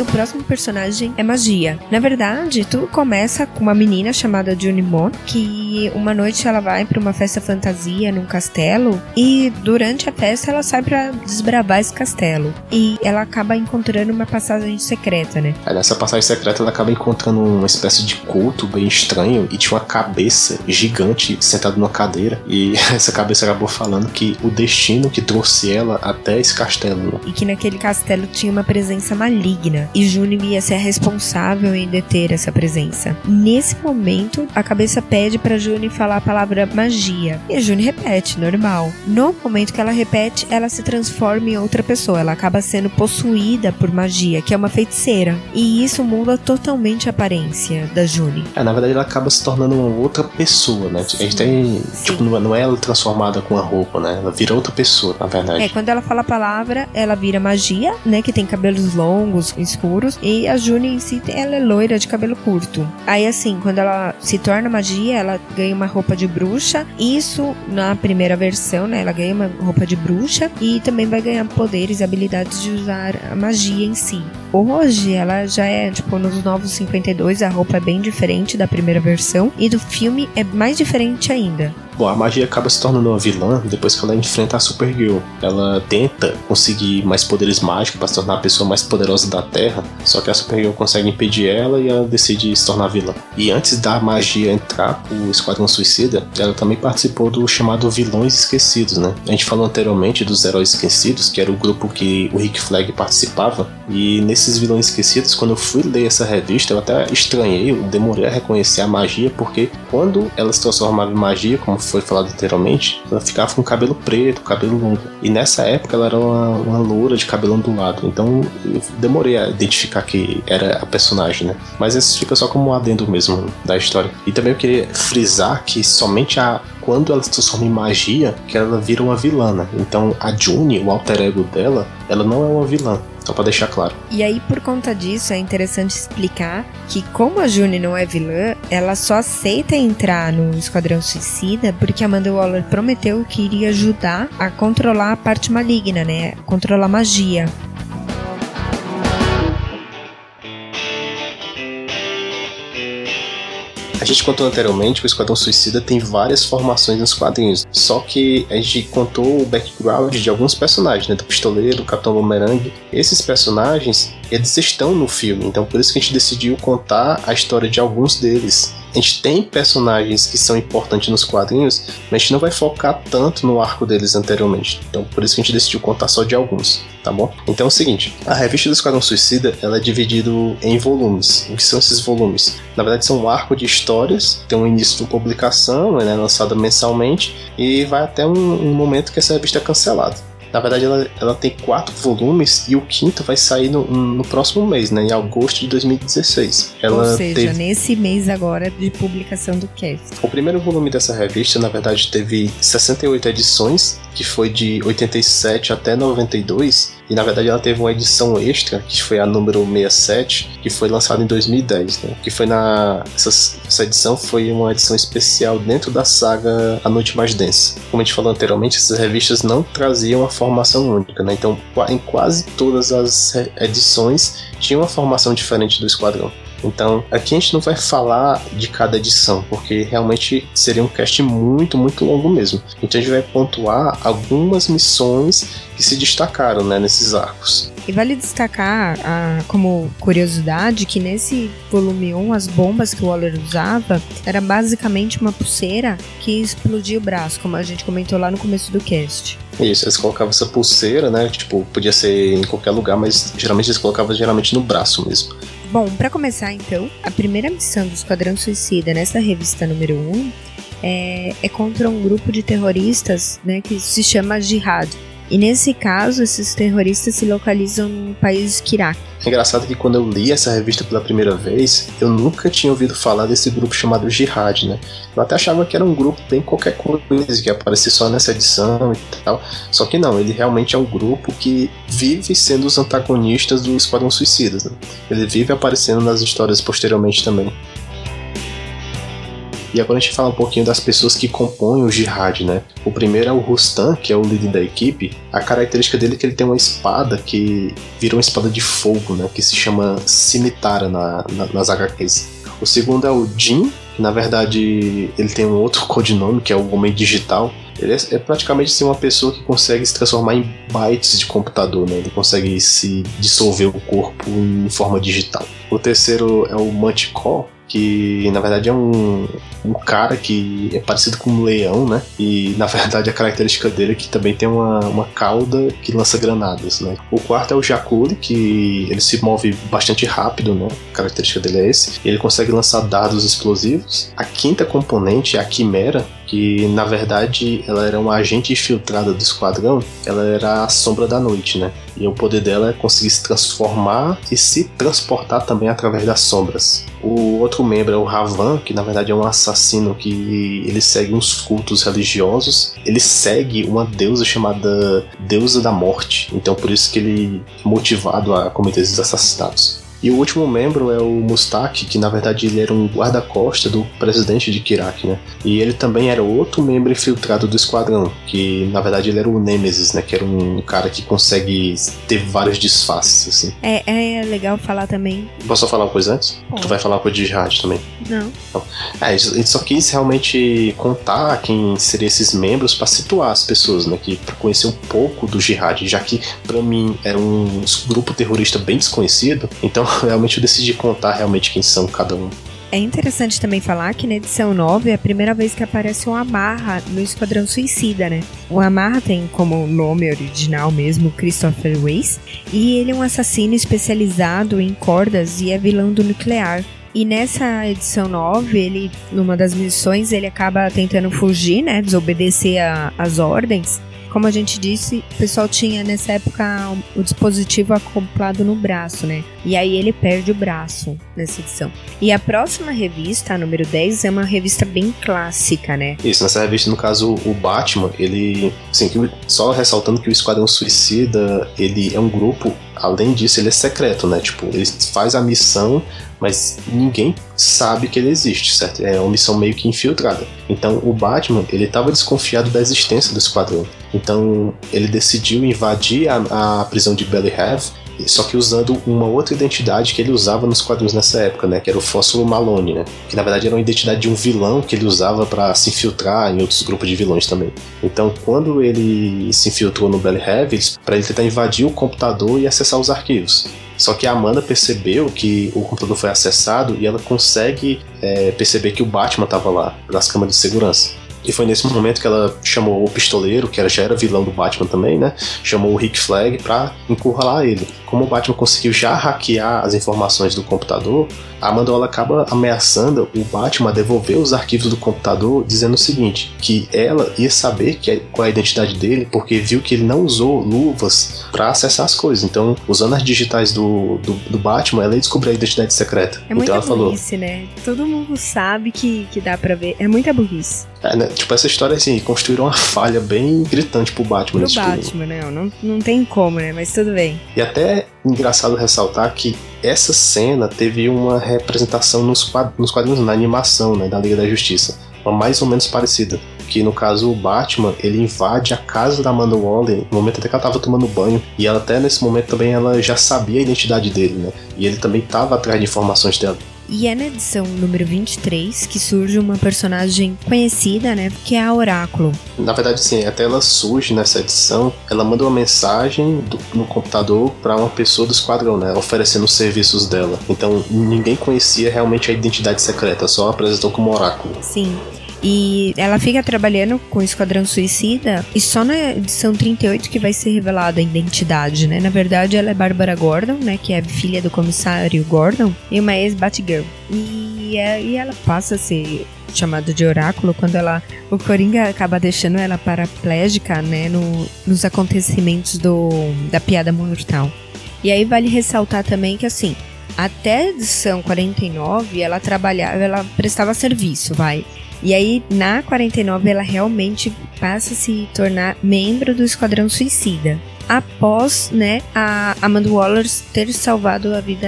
próximo personagem é magia. Na verdade, tudo começa com uma menina chamada Junimon, que uma noite ela vai pra uma festa fantasia num castelo e durante a festa ela sai pra desbravar esse castelo. E ela acaba encontrando uma passagem secreta, né? Aí nessa passagem secreta ela acaba encontrando uma espécie de culto bem estranho e tinha uma cabeça gigante sentada numa cadeira. E [laughs] essa cabeça acabou falando que o destino que trouxe ela até esse castelo. E que naquele castelo tinha uma presença maligna. E Junim ia ser responsável em deter essa presença. Nesse momento, a cabeça pede pra Juni falar a palavra magia. E a Juni repete, normal. No momento que ela repete, ela se transforma em outra pessoa. Ela acaba sendo possuída por magia, que é uma feiticeira. E isso muda totalmente a aparência da Juni. É, na verdade ela acaba se tornando uma outra pessoa, né? Sim, a gente tem. Tipo, não é ela transformada com a roupa, né? Ela vira outra pessoa, na verdade. É, quando ela fala a palavra, ela vira magia, né? Que tem cabelos longos, escuros. E a Juni em si, ela é loira de cabelo curto. Aí, assim, quando ela se torna magia, ela ganha uma roupa de bruxa. Isso na primeira versão, né? Ela ganha uma roupa de bruxa e também vai ganhar poderes e habilidades de usar a magia em si. Hoje, ela já é, tipo, nos Novos 52, a roupa é bem diferente da primeira versão. E do filme é mais diferente ainda. Bom, a magia acaba se tornando uma vilã depois que ela enfrenta a Supergirl. Ela tenta conseguir mais poderes mágicos para se tornar a pessoa mais poderosa da Terra, só que a Supergirl consegue impedir ela e ela decide se tornar vilã. E antes da magia entrar o Esquadrão Suicida, ela também participou do chamado Vilões Esquecidos, né? A gente falou anteriormente dos Heróis Esquecidos, que era o grupo que o Rick Flag participava, e nesses Vilões Esquecidos, quando eu fui ler essa revista, eu até estranhei, eu demorei a reconhecer a magia, porque quando ela se transformava em magia, como foi falado anteriormente, ela ficava com cabelo preto, cabelo longo. E nessa época ela era uma, uma loura de cabelo ondulado. Então eu demorei a identificar que era a personagem, né? Mas isso fica só como um adendo mesmo da história. E também eu queria frisar que somente a quando ela se transforma em magia, que ela vira uma vilã. Né? Então a June, o alter ego dela, ela não é uma vilã. Só pra deixar claro. E aí, por conta disso, é interessante explicar que, como a June não é vilã, ela só aceita entrar no Esquadrão Suicida porque Amanda Waller prometeu que iria ajudar a controlar a parte maligna, né? Controlar magia. A gente contou anteriormente que o Esquadrão Suicida tem várias formações nos quadrinhos. Só que a gente contou o background de alguns personagens, né? Do Pistoleiro, do Capitão Boomerang. Esses personagens, eles estão no filme. Então por isso que a gente decidiu contar a história de alguns deles a gente tem personagens que são importantes nos quadrinhos, mas a gente não vai focar tanto no arco deles anteriormente. Então, por isso que a gente decidiu contar só de alguns, tá bom? Então é o seguinte, a revista do Esquadrão Suicida, ela é dividida em volumes. O que são esses volumes? Na verdade, são um arco de histórias, tem um início de publicação, né, lançada mensalmente, e vai até um, um momento que essa revista é cancelada. Na verdade, ela, ela tem quatro volumes e o quinto vai sair no, no próximo mês, né? Em agosto de 2016. Ela Ou seja, teve... nesse mês agora de publicação do cast. O primeiro volume dessa revista, na verdade, teve 68 edições, que foi de 87 até 92. E na verdade ela teve uma edição extra, que foi a número 67, que foi lançada em 2010, né? Que foi na. Essa, essa edição foi uma edição especial dentro da saga A Noite Mais Densa. Como a gente falou anteriormente, essas revistas não traziam a formação única, né? Então, em quase todas as edições tinha uma formação diferente do esquadrão. Então, aqui a gente não vai falar de cada edição, porque realmente seria um cast muito, muito longo mesmo. Então a gente vai pontuar algumas missões que se destacaram né, nesses arcos. E vale destacar, ah, como curiosidade, que nesse volume 1, as bombas que o Waller usava era basicamente uma pulseira que explodia o braço, como a gente comentou lá no começo do cast. Isso, eles colocavam essa pulseira, né? Tipo, podia ser em qualquer lugar, mas geralmente eles colocavam geralmente no braço mesmo. Bom, para começar então, a primeira missão do Esquadrão Suicida nessa revista número 1 é, é contra um grupo de terroristas né, que se chama Jihad. E nesse caso, esses terroristas se localizam no país Iraque. É engraçado que quando eu li essa revista pela primeira vez, eu nunca tinha ouvido falar desse grupo chamado Jihad, né? Eu até achava que era um grupo bem qualquer coisa, que aparecia só nessa edição e tal. Só que não, ele realmente é um grupo que vive sendo os antagonistas do Esquadrão Suicidas, né? Ele vive aparecendo nas histórias posteriormente também. E agora a gente fala um pouquinho das pessoas que compõem o Jihad, né? O primeiro é o Rustam, que é o líder da equipe. A característica dele é que ele tem uma espada que virou uma espada de fogo, né? Que se chama Cimitara na, na, nas HQs. O segundo é o Jin, que na verdade ele tem um outro [laughs] codinome, que é o Homem Digital. Ele é, é praticamente assim, uma pessoa que consegue se transformar em bytes de computador, né? Ele consegue se dissolver o corpo em forma digital. O terceiro é o Manticore, que na verdade é um, um cara que é parecido com um leão, né? E na verdade a característica dele é que também tem uma, uma cauda que lança granadas, né? O quarto é o Jakuri, que ele se move bastante rápido, né? A característica dele é esse. Ele consegue lançar dados explosivos. A quinta componente é a Quimera, que na verdade ela era uma agente infiltrada do esquadrão, ela era a sombra da noite, né? E o poder dela é conseguir se transformar e se transportar também através das sombras. O outro membro é o Ravan, que na verdade é um assassino que ele segue uns cultos religiosos. Ele segue uma deusa chamada Deusa da Morte. Então por isso que ele é motivado a cometer esses assassinatos. E o último membro é o Mustaki, que na verdade ele era um guarda-costa do presidente de Kirak, né? E ele também era outro membro infiltrado do esquadrão, que na verdade ele era o Nemesis, né? Que era um cara que consegue ter vários disfarces, assim. É, é legal falar também. Posso só falar uma coisa antes? Tu vai falar coisa de jihad também. Não. Então, é, gente só quis realmente contar quem seriam esses membros para situar as pessoas, né? Que pra conhecer um pouco do jihad, já que para mim era um grupo terrorista bem desconhecido, então realmente eu decidi contar realmente quem são cada um. É interessante também falar que na edição 9 é a primeira vez que aparece um Amarra no Esquadrão Suicida, né? O Amarra tem como nome original mesmo Christopher Weiss, e ele é um assassino especializado em cordas e é vilão do nuclear. E nessa edição 9, ele, numa das missões, ele acaba tentando fugir, né? Desobedecer as ordens como a gente disse, o pessoal tinha nessa época o dispositivo acoplado no braço, né? E aí ele perde o braço nessa edição. E a próxima revista, a número 10, é uma revista bem clássica, né? Isso, nessa revista, no caso, o Batman, ele. Assim, só ressaltando que o Esquadrão Suicida, ele é um grupo além disso, ele é secreto, né? Tipo, ele faz a missão, mas ninguém sabe que ele existe, certo? É uma missão meio que infiltrada. Então, o Batman, ele estava desconfiado da existência do esquadrão. Então, ele decidiu invadir a, a prisão de Belly Have só que usando uma outra identidade que ele usava nos quadrinhos nessa época, né? Que era o Fósforo Malone, né? Que na verdade era uma identidade de um vilão que ele usava para se infiltrar em outros grupos de vilões também. Então, quando ele se infiltrou no Belly Heavens, para ele tentar invadir o computador e acessar os arquivos. Só que a Amanda percebeu que o computador foi acessado e ela consegue é, perceber que o Batman estava lá, nas câmeras de segurança. E foi nesse momento que ela chamou o pistoleiro, que já era vilão do Batman também, né? Chamou o Rick Flag pra encurralar ele. Como o Batman conseguiu já hackear as informações do computador, a Amanda acaba ameaçando o Batman a devolver os arquivos do computador, dizendo o seguinte: que ela ia saber que, é, qual é a identidade dele, porque viu que ele não usou luvas para acessar as coisas. Então, usando as digitais do, do, do Batman, ela ia descobrir a identidade secreta. É então muita ela burrice, falou, né? Todo mundo sabe que, que dá pra ver. É muita burrice. É, né? Tipo, essa história, assim, construíram uma falha bem gritante pro Batman. Pro Batman, né? Não, não tem como, né? Mas tudo bem. E até engraçado ressaltar que essa cena teve uma representação nos, quadrinhos, na animação, né? Da Liga da Justiça. Uma mais ou menos parecida que no caso o Batman, ele invade a casa da Amanda Waller no momento até que ela tava tomando banho, e ela até nesse momento também ela já sabia a identidade dele, né? E ele também tava atrás de informações dela. E é na edição número 23 que surge uma personagem conhecida, né? Que é a Oráculo. Na verdade, sim, até ela surge nessa edição. Ela manda uma mensagem do, no computador para uma pessoa do esquadrão, né? Oferecendo os serviços dela. Então ninguém conhecia realmente a identidade secreta, só apresentou como Oráculo. Sim. E ela fica trabalhando com o Esquadrão Suicida e só na edição 38 que vai ser revelada a identidade, né? Na verdade, ela é Bárbara Gordon, né? Que é filha do comissário Gordon e uma ex-Batgirl. E, é, e ela passa a ser chamada de oráculo quando ela o Coringa acaba deixando ela paraplégica, né, no, nos acontecimentos do da piada mortal. E aí vale ressaltar também que assim, até a edição 49 ela trabalhava, ela prestava serviço, vai. E aí, na 49, ela realmente passa a se tornar membro do Esquadrão Suicida. Após, né, a Amanda Waller ter salvado a vida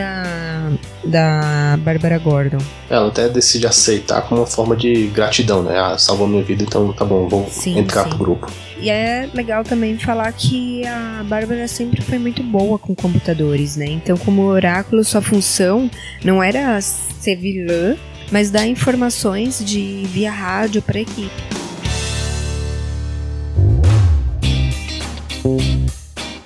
da Bárbara Gordon. Ela até decide aceitar como uma forma de gratidão, né? Ah, salvou minha vida, então tá bom, vou sim, entrar sim. pro grupo. E é legal também falar que a Bárbara sempre foi muito boa com computadores, né? Então, como oráculo, sua função não era ser vilã, mas dá informações de via rádio para a equipe.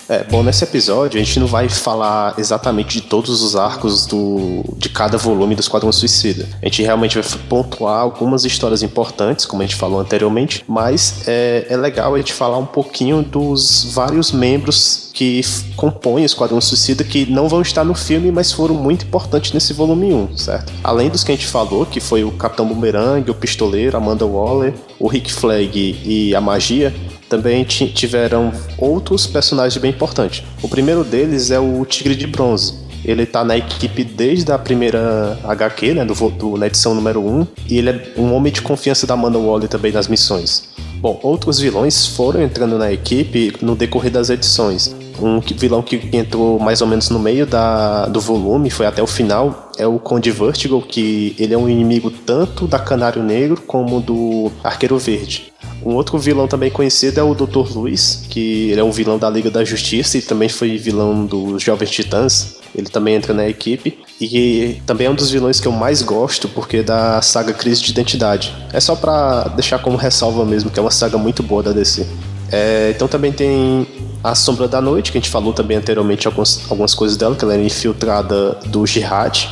É, bom, nesse episódio a gente não vai falar exatamente de todos os arcos do, de cada volume do Esquadrão Suicida. A gente realmente vai pontuar algumas histórias importantes, como a gente falou anteriormente, mas é, é legal a gente falar um pouquinho dos vários membros que compõem o Esquadrão Suicida que não vão estar no filme, mas foram muito importantes nesse volume 1, certo? Além dos que a gente falou, que foi o Capitão Boomerang, o Pistoleiro, Amanda Waller, o Rick Flag e a Magia, também tiveram outros personagens bem importantes. O primeiro deles é o Tigre de Bronze. Ele tá na equipe desde a primeira HQ, né, do, do, na edição número 1, e ele é um homem de confiança da Amanda Waller também nas missões. Bom, outros vilões foram entrando na equipe no decorrer das edições. Um vilão que entrou mais ou menos no meio da, do volume, foi até o final, é o Conde Vertigo, que ele é um inimigo tanto da Canário Negro como do Arqueiro Verde. Um outro vilão também conhecido é o Dr. Luiz, que ele é um vilão da Liga da Justiça e também foi vilão dos Jovens Titãs. Ele também entra na equipe. E também é um dos vilões que eu mais gosto, porque é da saga Crise de Identidade. É só para deixar como ressalva mesmo, que é uma saga muito boa da DC. É, então também tem a Sombra da Noite, que a gente falou também anteriormente algumas, algumas coisas dela, que ela era infiltrada do Jihad.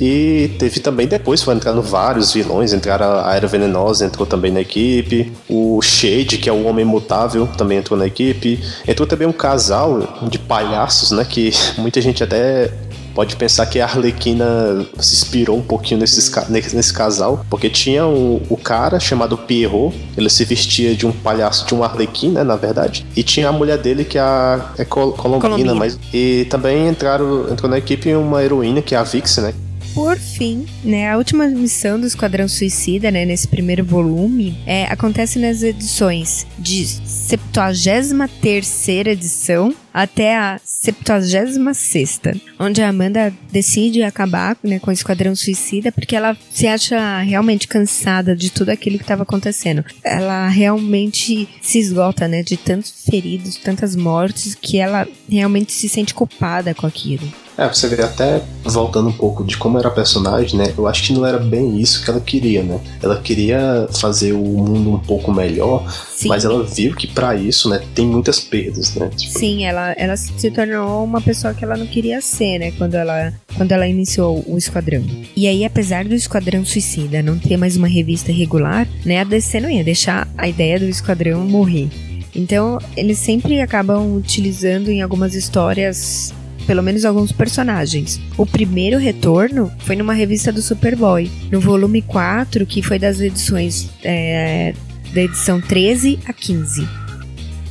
E teve também depois, foi entrando vários vilões, entraram a Era Venenosa, entrou também na equipe. O Shade, que é o Homem Mutável, também entrou na equipe. Entrou também um casal de palhaços, né? Que [laughs] muita gente até pode pensar que a Arlequina se inspirou um pouquinho nesse, nesse casal, porque tinha o, o cara chamado Pierrot, ele se vestia de um palhaço, de um Arlequim, né, na verdade, e tinha a mulher dele que é a é Col Colombina, Colombina, mas e também entraram entrou na equipe uma heroína que é a Vix, né, por fim, né, a última missão do Esquadrão Suicida, né, nesse primeiro volume, é, acontece nas edições de 73 edição até a 76 onde a Amanda decide acabar né, com o Esquadrão Suicida porque ela se acha realmente cansada de tudo aquilo que estava acontecendo. Ela realmente se esgota, né, de tantos feridos, tantas mortes, que ela realmente se sente culpada com aquilo. É, você vê até voltando um pouco de como era a personagem, né? Eu acho que não era bem isso que ela queria, né? Ela queria fazer o mundo um pouco melhor, Sim. mas ela viu que para isso, né, tem muitas perdas, né? Tipo... Sim, ela, ela se tornou uma pessoa que ela não queria ser, né? Quando ela, quando ela iniciou o Esquadrão. E aí, apesar do Esquadrão Suicida não ter mais uma revista regular, né? A DC não ia deixar a ideia do Esquadrão morrer. Então, eles sempre acabam utilizando em algumas histórias pelo menos alguns personagens. O primeiro retorno foi numa revista do Superboy, no volume 4, que foi das edições é, da edição 13 a 15.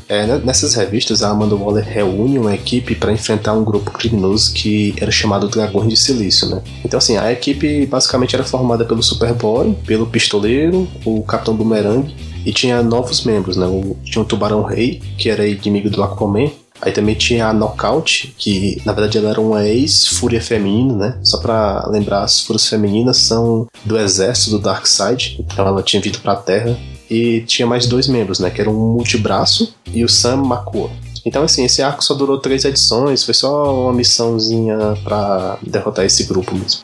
É, né, nessas revistas, a Amanda Waller reúne uma equipe para enfrentar um grupo criminoso que era chamado Dragões de Silício, né? Então, assim, a equipe basicamente era formada pelo Superboy, pelo Pistoleiro, o Capitão Boomerang e tinha novos membros, né? O, tinha o Tubarão Rei, que era inimigo do Aquaman, Aí também tinha a Knockout, que na verdade ela era uma ex-fúria feminina, né? Só pra lembrar, as fúrias femininas são do exército do Darkseid, então ela tinha vindo pra Terra. E tinha mais dois membros, né? Que eram o Multibraço e o Sam Makua. Então, assim, esse arco só durou três edições, foi só uma missãozinha para derrotar esse grupo mesmo.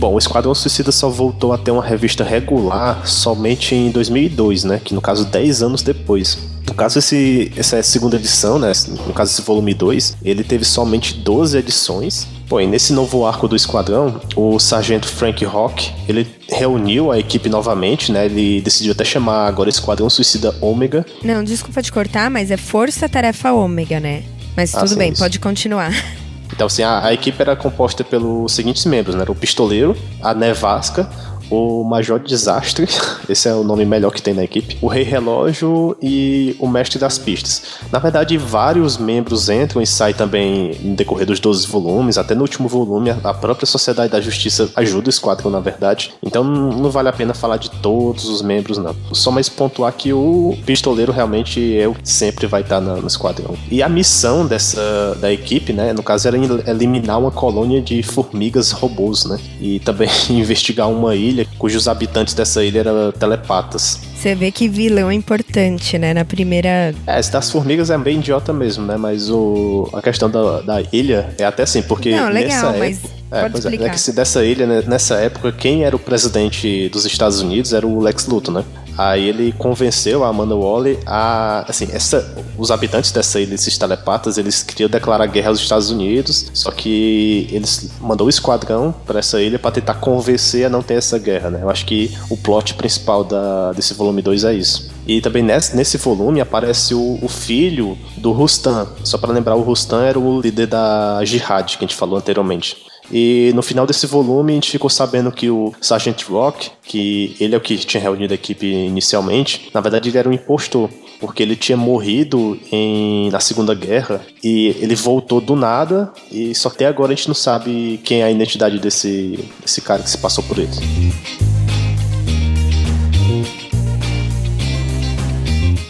Bom, o Esquadrão Suicida só voltou a ter uma revista regular somente em 2002, né? Que no caso 10 anos depois. No caso, esse, essa segunda edição, né? No caso, esse volume 2, ele teve somente 12 edições. Pô, e nesse novo arco do Esquadrão, o sargento Frank Rock, ele reuniu a equipe novamente, né? Ele decidiu até chamar agora Esquadrão Suicida Ômega. Não, desculpa te cortar, mas é Força Tarefa Ômega, né? Mas ah, tudo sim, bem, isso. pode continuar. [laughs] Então, assim, a, a, equipe era composta pelos seguintes membros, né? O Pistoleiro, a Nevasca, o Major Desastre, [laughs] esse é o nome melhor que tem na equipe, o Rei Relógio e o Mestre das Pistas. Na verdade, vários membros entram e saem também no decorrer dos 12 volumes, até no último volume, a própria Sociedade da Justiça ajuda o Esquadrão, na verdade. Então não vale a pena falar de todos os membros, não. Só mais pontuar que o Pistoleiro realmente é o sempre vai estar no Esquadrão. E a missão dessa da equipe, né, no caso, era eliminar uma colônia de formigas robôs, né, e também [laughs] investigar uma ilha ilha, cujos habitantes dessa ilha eram telepatas. Você vê que vilão é importante, né? Na primeira. É, esse das formigas é bem idiota mesmo, né? Mas o... a questão da, da ilha é até assim, porque. Não, legal, mas. Época... É, Pode pois é, é que se dessa ilha, né, nessa época, quem era o presidente dos Estados Unidos era o Lex Luthor, né? Aí ele convenceu a Amanda Waller a, assim, essa, os habitantes dessa ilha, esses telepatas, eles queriam declarar guerra aos Estados Unidos, só que eles mandou o esquadrão para essa ilha para tentar convencer a não ter essa guerra, né? Eu acho que o plot principal da, desse volume 2 é isso. E também nesse, nesse volume aparece o, o filho do Rustam. Só para lembrar, o Rustam era o líder da Jihad, que a gente falou anteriormente. E no final desse volume a gente ficou sabendo que o Sergeant Rock, que ele é o que tinha reunido a equipe inicialmente, na verdade ele era um impostor, porque ele tinha morrido em, na Segunda Guerra e ele voltou do nada e só até agora a gente não sabe quem é a identidade desse, desse cara que se passou por ele.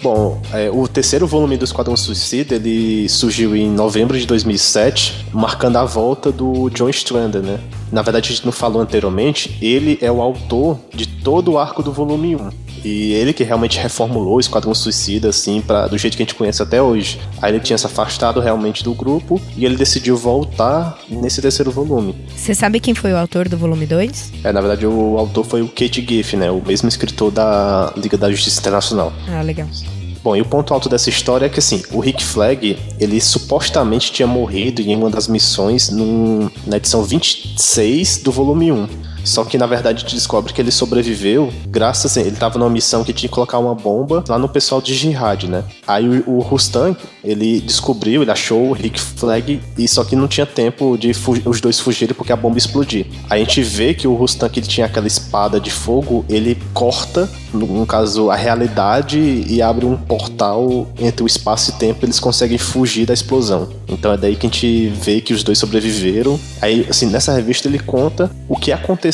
Bom, é, o terceiro volume do Esquadrão Suicida ele surgiu em novembro de 2007, marcando a volta do John Strander, né? Na verdade, a gente não falou anteriormente, ele é o autor de todo o arco do volume 1. E ele que realmente reformulou o Esquadrão Suicida, assim, pra, do jeito que a gente conhece até hoje. Aí ele tinha se afastado realmente do grupo e ele decidiu voltar nesse terceiro volume. Você sabe quem foi o autor do volume 2? É, na verdade, o autor foi o Kate Giff, né? O mesmo escritor da Liga da Justiça Internacional. Ah, legal. Bom, e o ponto alto dessa história é que, assim, o Rick Flag, ele supostamente tinha morrido em uma das missões num, na edição 26 do volume 1. Só que na verdade descobre que ele sobreviveu graças a ele tava numa missão que tinha que colocar uma bomba lá no pessoal de Jihad, né? Aí o, o Rustam, ele descobriu, ele achou o Rick Flag e só que não tinha tempo de os dois fugirem porque a bomba explodir. A gente vê que o Rustam que ele tinha aquela espada de fogo, ele corta, no, no caso, a realidade e abre um portal entre o espaço e tempo, eles conseguem fugir da explosão. Então é daí que a gente vê que os dois sobreviveram. Aí, assim, nessa revista ele conta o que aconteceu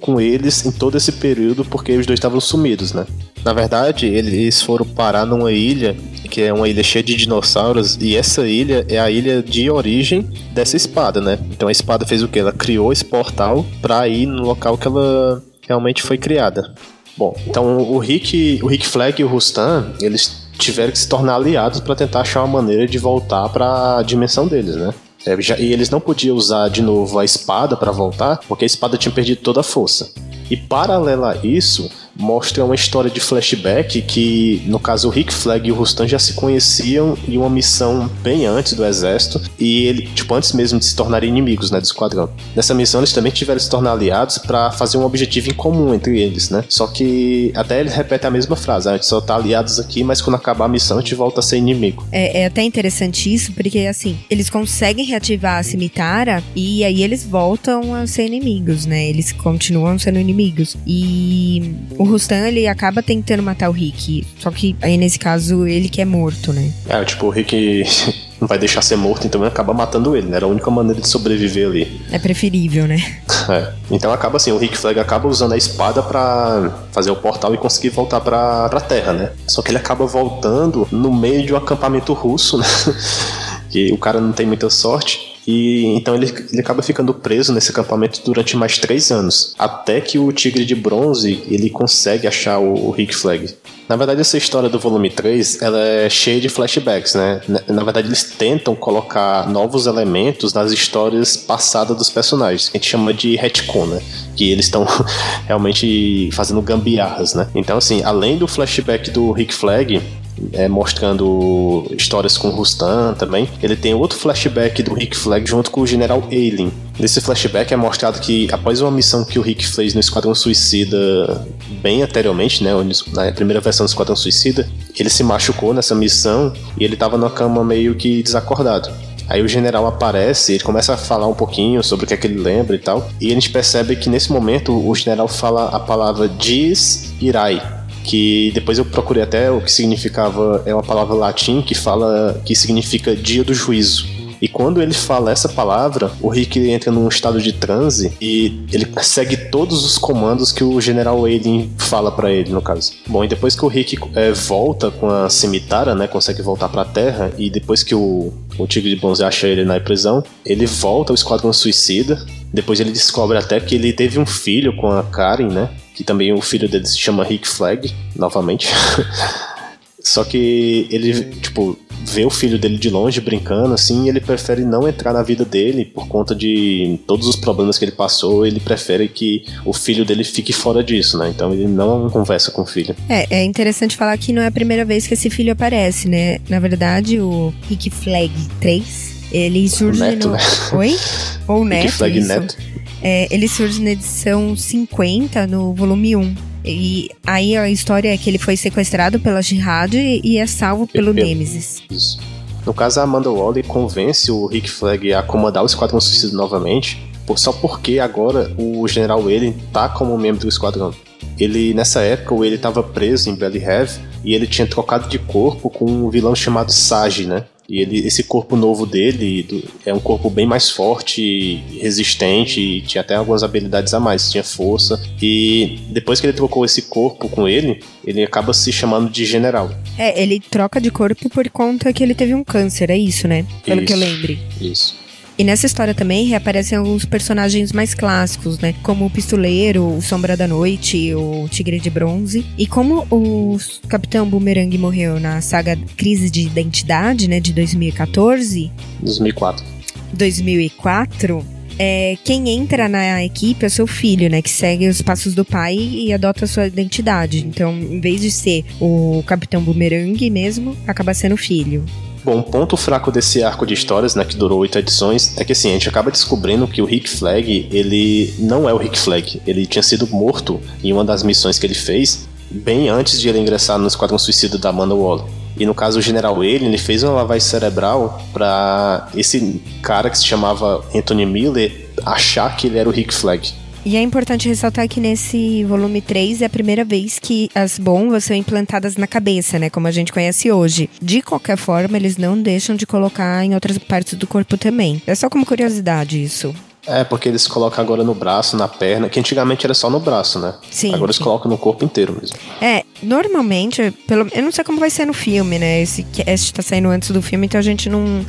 com eles em todo esse período, porque os dois estavam sumidos, né? Na verdade, eles foram parar numa ilha que é uma ilha cheia de dinossauros e essa ilha é a ilha de origem dessa espada, né? Então a espada fez o que? Ela criou esse portal para ir no local que ela realmente foi criada. Bom, então o Rick, o Rick Flag e o Rustam, eles tiveram que se tornar aliados para tentar achar uma maneira de voltar para a dimensão deles, né? É, já, e eles não podiam usar de novo a espada para voltar, porque a espada tinha perdido toda a força. E paralela a isso, mostra uma história de flashback que, no caso, o Rick Flag e o Rustam já se conheciam em uma missão bem antes do exército e ele, tipo, antes mesmo de se tornarem inimigos, né, do esquadrão. Nessa missão eles também tiveram se tornar aliados para fazer um objetivo em comum entre eles, né? Só que até eles repetem a mesma frase, a gente só tá aliados aqui, mas quando acabar a missão a gente volta a ser inimigo. É, é até interessante isso, porque assim, eles conseguem reativar a cimitarra e aí eles voltam a ser inimigos, né? Eles continuam sendo inimigos. E o Rustam, ele acaba tentando matar o Rick. Só que aí, nesse caso, ele que é morto, né? É, tipo, o Rick [laughs] não vai deixar ser morto, então ele acaba matando ele, né? Era a única maneira de sobreviver ali. É preferível, né? [laughs] É. Então acaba assim, o Rick Flag acaba usando a espada para fazer o portal e conseguir voltar pra, pra Terra, né? Só que ele acaba voltando no meio de um acampamento russo, né? [laughs] que o cara não tem muita sorte. E então ele, ele acaba ficando preso nesse acampamento durante mais três anos, até que o Tigre de Bronze ele consegue achar o, o Rick Flag. Na verdade, essa história do volume 3 ela é cheia de flashbacks, né? Na verdade, eles tentam colocar novos elementos nas histórias passadas dos personagens, que a gente chama de retcon, né? Que eles estão [laughs] realmente fazendo gambiarras, né? Então, assim, além do flashback do Rick Flag, é, mostrando histórias com Rustam também. Ele tem outro flashback do Rick Flag junto com o General Aileen. Nesse flashback é mostrado que após uma missão que o Rick fez no Esquadrão Suicida bem anteriormente, né, na primeira versão do Esquadrão Suicida, ele se machucou nessa missão e ele estava na cama meio que desacordado. Aí o general aparece, ele começa a falar um pouquinho sobre o que é que ele lembra e tal. E a gente percebe que nesse momento o general fala a palavra diz irai, que depois eu procurei até o que significava, é uma palavra latim que fala que significa dia do juízo. E quando ele fala essa palavra, o Rick entra num estado de transe e ele segue todos os comandos que o General Aiden fala para ele, no caso. Bom, e depois que o Rick é, volta com a cimitarra, né, consegue voltar para a Terra, e depois que o, o Tigre de Bronze acha ele na prisão, ele volta ao Esquadrão Suicida. Depois ele descobre até que ele teve um filho com a Karen, né? Que também o filho dele se chama Rick Flag, novamente. [laughs] Só que ele, tipo, vê o filho dele de longe brincando, assim, e ele prefere não entrar na vida dele por conta de todos os problemas que ele passou. Ele prefere que o filho dele fique fora disso, né? Então ele não conversa com o filho. É, é interessante falar que não é a primeira vez que esse filho aparece, né? Na verdade, o Rick Flag 3, ele surge neto, no. Né? Oi? Ou [laughs] Rick Neto. Flag isso. Neto. É, ele surge na edição 50, no volume 1. E aí a história é que ele foi sequestrado pela Jihad e, e é salvo pelo Pelo- Nemesis. Isso. No caso, a Amanda Waller convence o Rick Flag a comandar o Esquadrão Suicida novamente, só porque agora o General Wayne tá como membro do Esquadrão. Ele, nessa época, o ele estava preso em Belly Have e ele tinha trocado de corpo com um vilão chamado Sage, né? E ele, esse corpo novo dele do- é um corpo bem mais forte, resistente, e tinha até algumas habilidades a mais, tinha força. E depois que ele trocou esse corpo com ele, ele acaba se chamando de General. É, ele troca de corpo por conta que ele teve um câncer, é isso, né? Pelo que eu Isso. lembre. Isso. E nessa história também reaparecem alguns personagens mais clássicos, né? Como o Pistoleiro, o Sombra da Noite, o Tigre de Bronze. E como o Capitão Boomerang morreu na saga Crise de Identidade, né? De 2014, 2004. 2004. É, quem entra na equipe é o seu filho, né? Que segue os passos do pai e adota sua identidade. Então, em vez de ser o Capitão Boomerang mesmo, acaba sendo o filho. Bom, ponto fraco desse arco de histórias, né, que durou oito edições, é que assim, a gente acaba descobrindo que o Rick Flag, ele não é o Rick Flag. Ele tinha sido morto em uma das missões que ele fez, bem antes de ele ingressar no Esquadrão Suicida da Amanda Waller. E no caso, o General Wayne, ele fez uma lavagem cerebral pra esse cara que se chamava Anthony Miller achar que ele era o Rick Flag. E é importante ressaltar que nesse volume 3 é a primeira vez que as bombas são implantadas na cabeça, né? Como a gente conhece hoje. De qualquer forma, eles não deixam de colocar em outras partes do corpo também. É só como curiosidade isso. É, porque eles colocam agora no braço, na perna, que antigamente era só no braço, né? Sim, Agora eles sim. colocam no corpo inteiro mesmo. É, normalmente, pelo, eu não sei como vai ser no filme, né? Esse cast tá saindo antes do filme, então a gente não,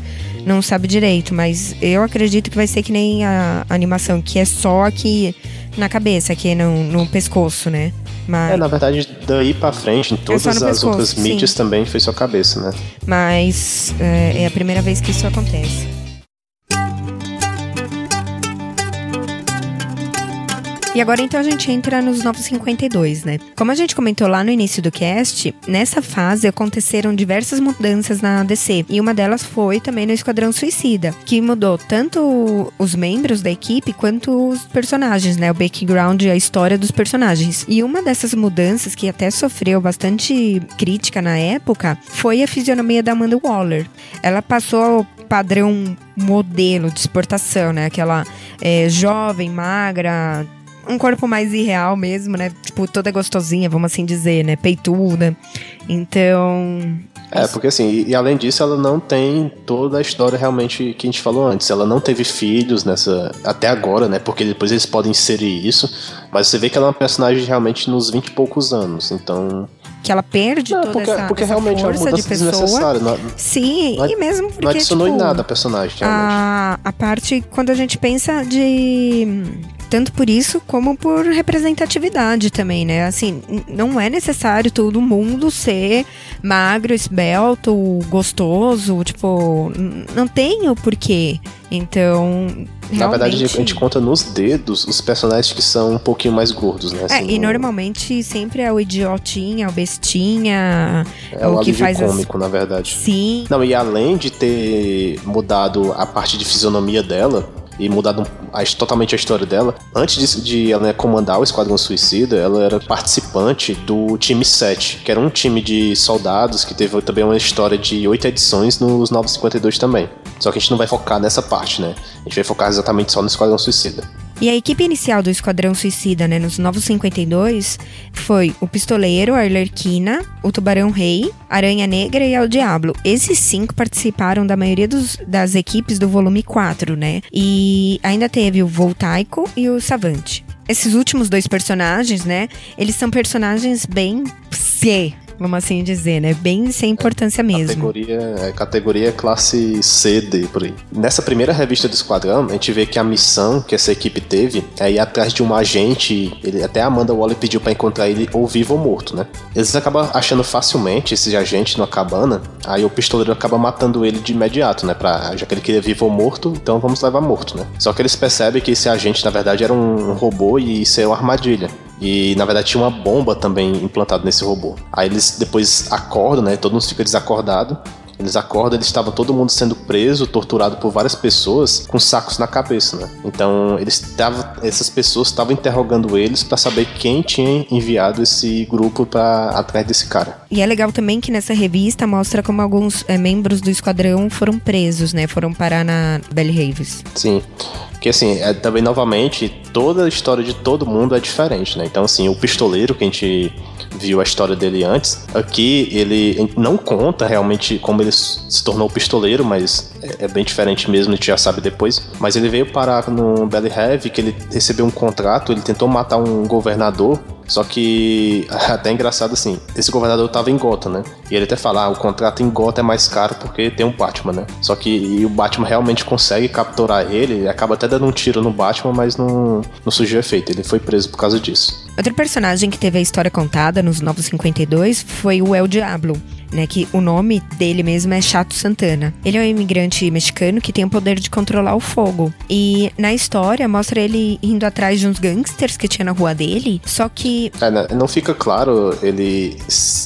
não sabe direito. Mas eu acredito que vai ser que nem a animação, que é só aqui na cabeça, aqui no, no pescoço, né? Mas, É, na verdade, daí pra frente, em todas só no as pescoço, outras sim. mídias também foi sua cabeça, né? mas é, é a primeira vez que isso acontece. E agora então a gente entra nos Novos 52, né? Como a gente comentou lá no início do cast, nessa fase aconteceram diversas mudanças na DC. E uma delas foi também no Esquadrão Suicida, que mudou tanto os membros da equipe quanto os personagens, né? O background e a história dos personagens. E uma dessas mudanças que até sofreu bastante crítica na época foi a fisionomia da Amanda Waller. Ela passou ao padrão modelo de exportação, né? Aquela é, jovem, magra, um corpo mais irreal mesmo, né? Tipo, toda gostosinha, vamos assim dizer, né? Peituda. Então. É, porque assim, e, e além disso, ela não tem toda a história realmente que a gente falou antes. Ela não teve filhos nessa. Até agora, né? Porque depois eles podem inserir isso. Mas você vê que ela é uma personagem realmente nos 20 e poucos anos. Então. Que ela perde Não, toda porque, essa, porque essa realmente é uma força de pessoa. Não, Sim, Não ad- e mesmo porque, não adicionou tipo, em nada a personagem, realmente. a, a parte quando a gente pensa de tanto por isso como por representatividade também, né? Assim, não é necessário todo mundo ser magro, esbelto, gostoso, tipo, não tem o porquê. Então, realmente... Na verdade, a gente conta nos dedos os personagens que são um pouquinho mais gordos, né? É, assim, e no- normalmente sempre é o idiotinha, o bestinha, é o o que faz as- cômico, na verdade. sim, Não, e além de ter mudado a parte de fisionomia dela e mudado a- totalmente a história dela, antes de, ela né, comandar o Esquadrão Suicida, ela era participante do time 7, que era um time de soldados que teve também uma história de oito edições nos 952 também. Só que a gente não vai focar nessa parte, né? A gente vai focar exatamente só no Esquadrão Suicida. E a equipe inicial do Esquadrão Suicida, né, nos Novos 52, foi o Pistoleiro, a Arlequina, o Tubarão Rei, Aranha Negra e o Diablo. Esses cinco participaram da maioria dos- das equipes do volume 4, né? E ainda teve o Voltaico e o Savante. Esses últimos dois personagens, né, eles são personagens bem psê, vamos assim dizer, né? Bem sem importância mesmo. Categoria, é, categoria classe C, D, por aí. Nessa primeira revista do Esquadrão, a gente vê que a missão que essa equipe teve é ir atrás de um agente, ele, até a Amanda Waller pediu para encontrar ele ou vivo ou morto, né? Eles acabam achando facilmente esse agente numa cabana, aí o pistoleiro acaba matando ele de imediato, né? Pra, já que ele queria vivo ou morto, então vamos levar morto, né? Só que eles percebem que esse agente, na verdade, era um robô e isso é uma armadilha. E na verdade tinha uma bomba também implantada nesse robô. Aí eles depois acordam, né? Todo mundo fica desacordado. Eles acordam, eles estavam todo mundo sendo preso, torturado por várias pessoas com sacos na cabeça, né? Então, eles estavam essas pessoas estavam interrogando eles para saber quem tinha enviado esse grupo para atrás desse cara. E é legal também que nessa revista mostra como alguns é, membros do esquadrão foram presos, né? Foram parar na Belly Haves. Sim. Que assim, é, também novamente, toda a história de todo mundo é diferente, né? Então, assim, o pistoleiro que a gente viu a história dele antes, aqui ele não conta realmente como ele se tornou pistoleiro, mas é, bem diferente mesmo, a gente já sabe depois. Mas ele veio parar no Belly Heavy, que ele recebeu um contrato, ele tentou matar um governador só que, [laughs] até engraçado assim, esse governador tava em Gotham, né? E ele até fala, ah, o contrato em Gotham é mais caro porque tem um Batman, né? Só que o Batman realmente consegue capturar ele, ele acaba até dando um tiro no Batman, mas não, não surgiu efeito. Ele foi preso por causa disso. Outro personagem que teve a história contada nos Novos 52 foi o El Diablo né? Que o nome dele mesmo é Chato Santana. Ele é um imigrante mexicano que tem o poder de controlar o fogo. E na história mostra ele indo atrás de uns gangsters que tinha na rua dele. Só que. É, não fica claro ele,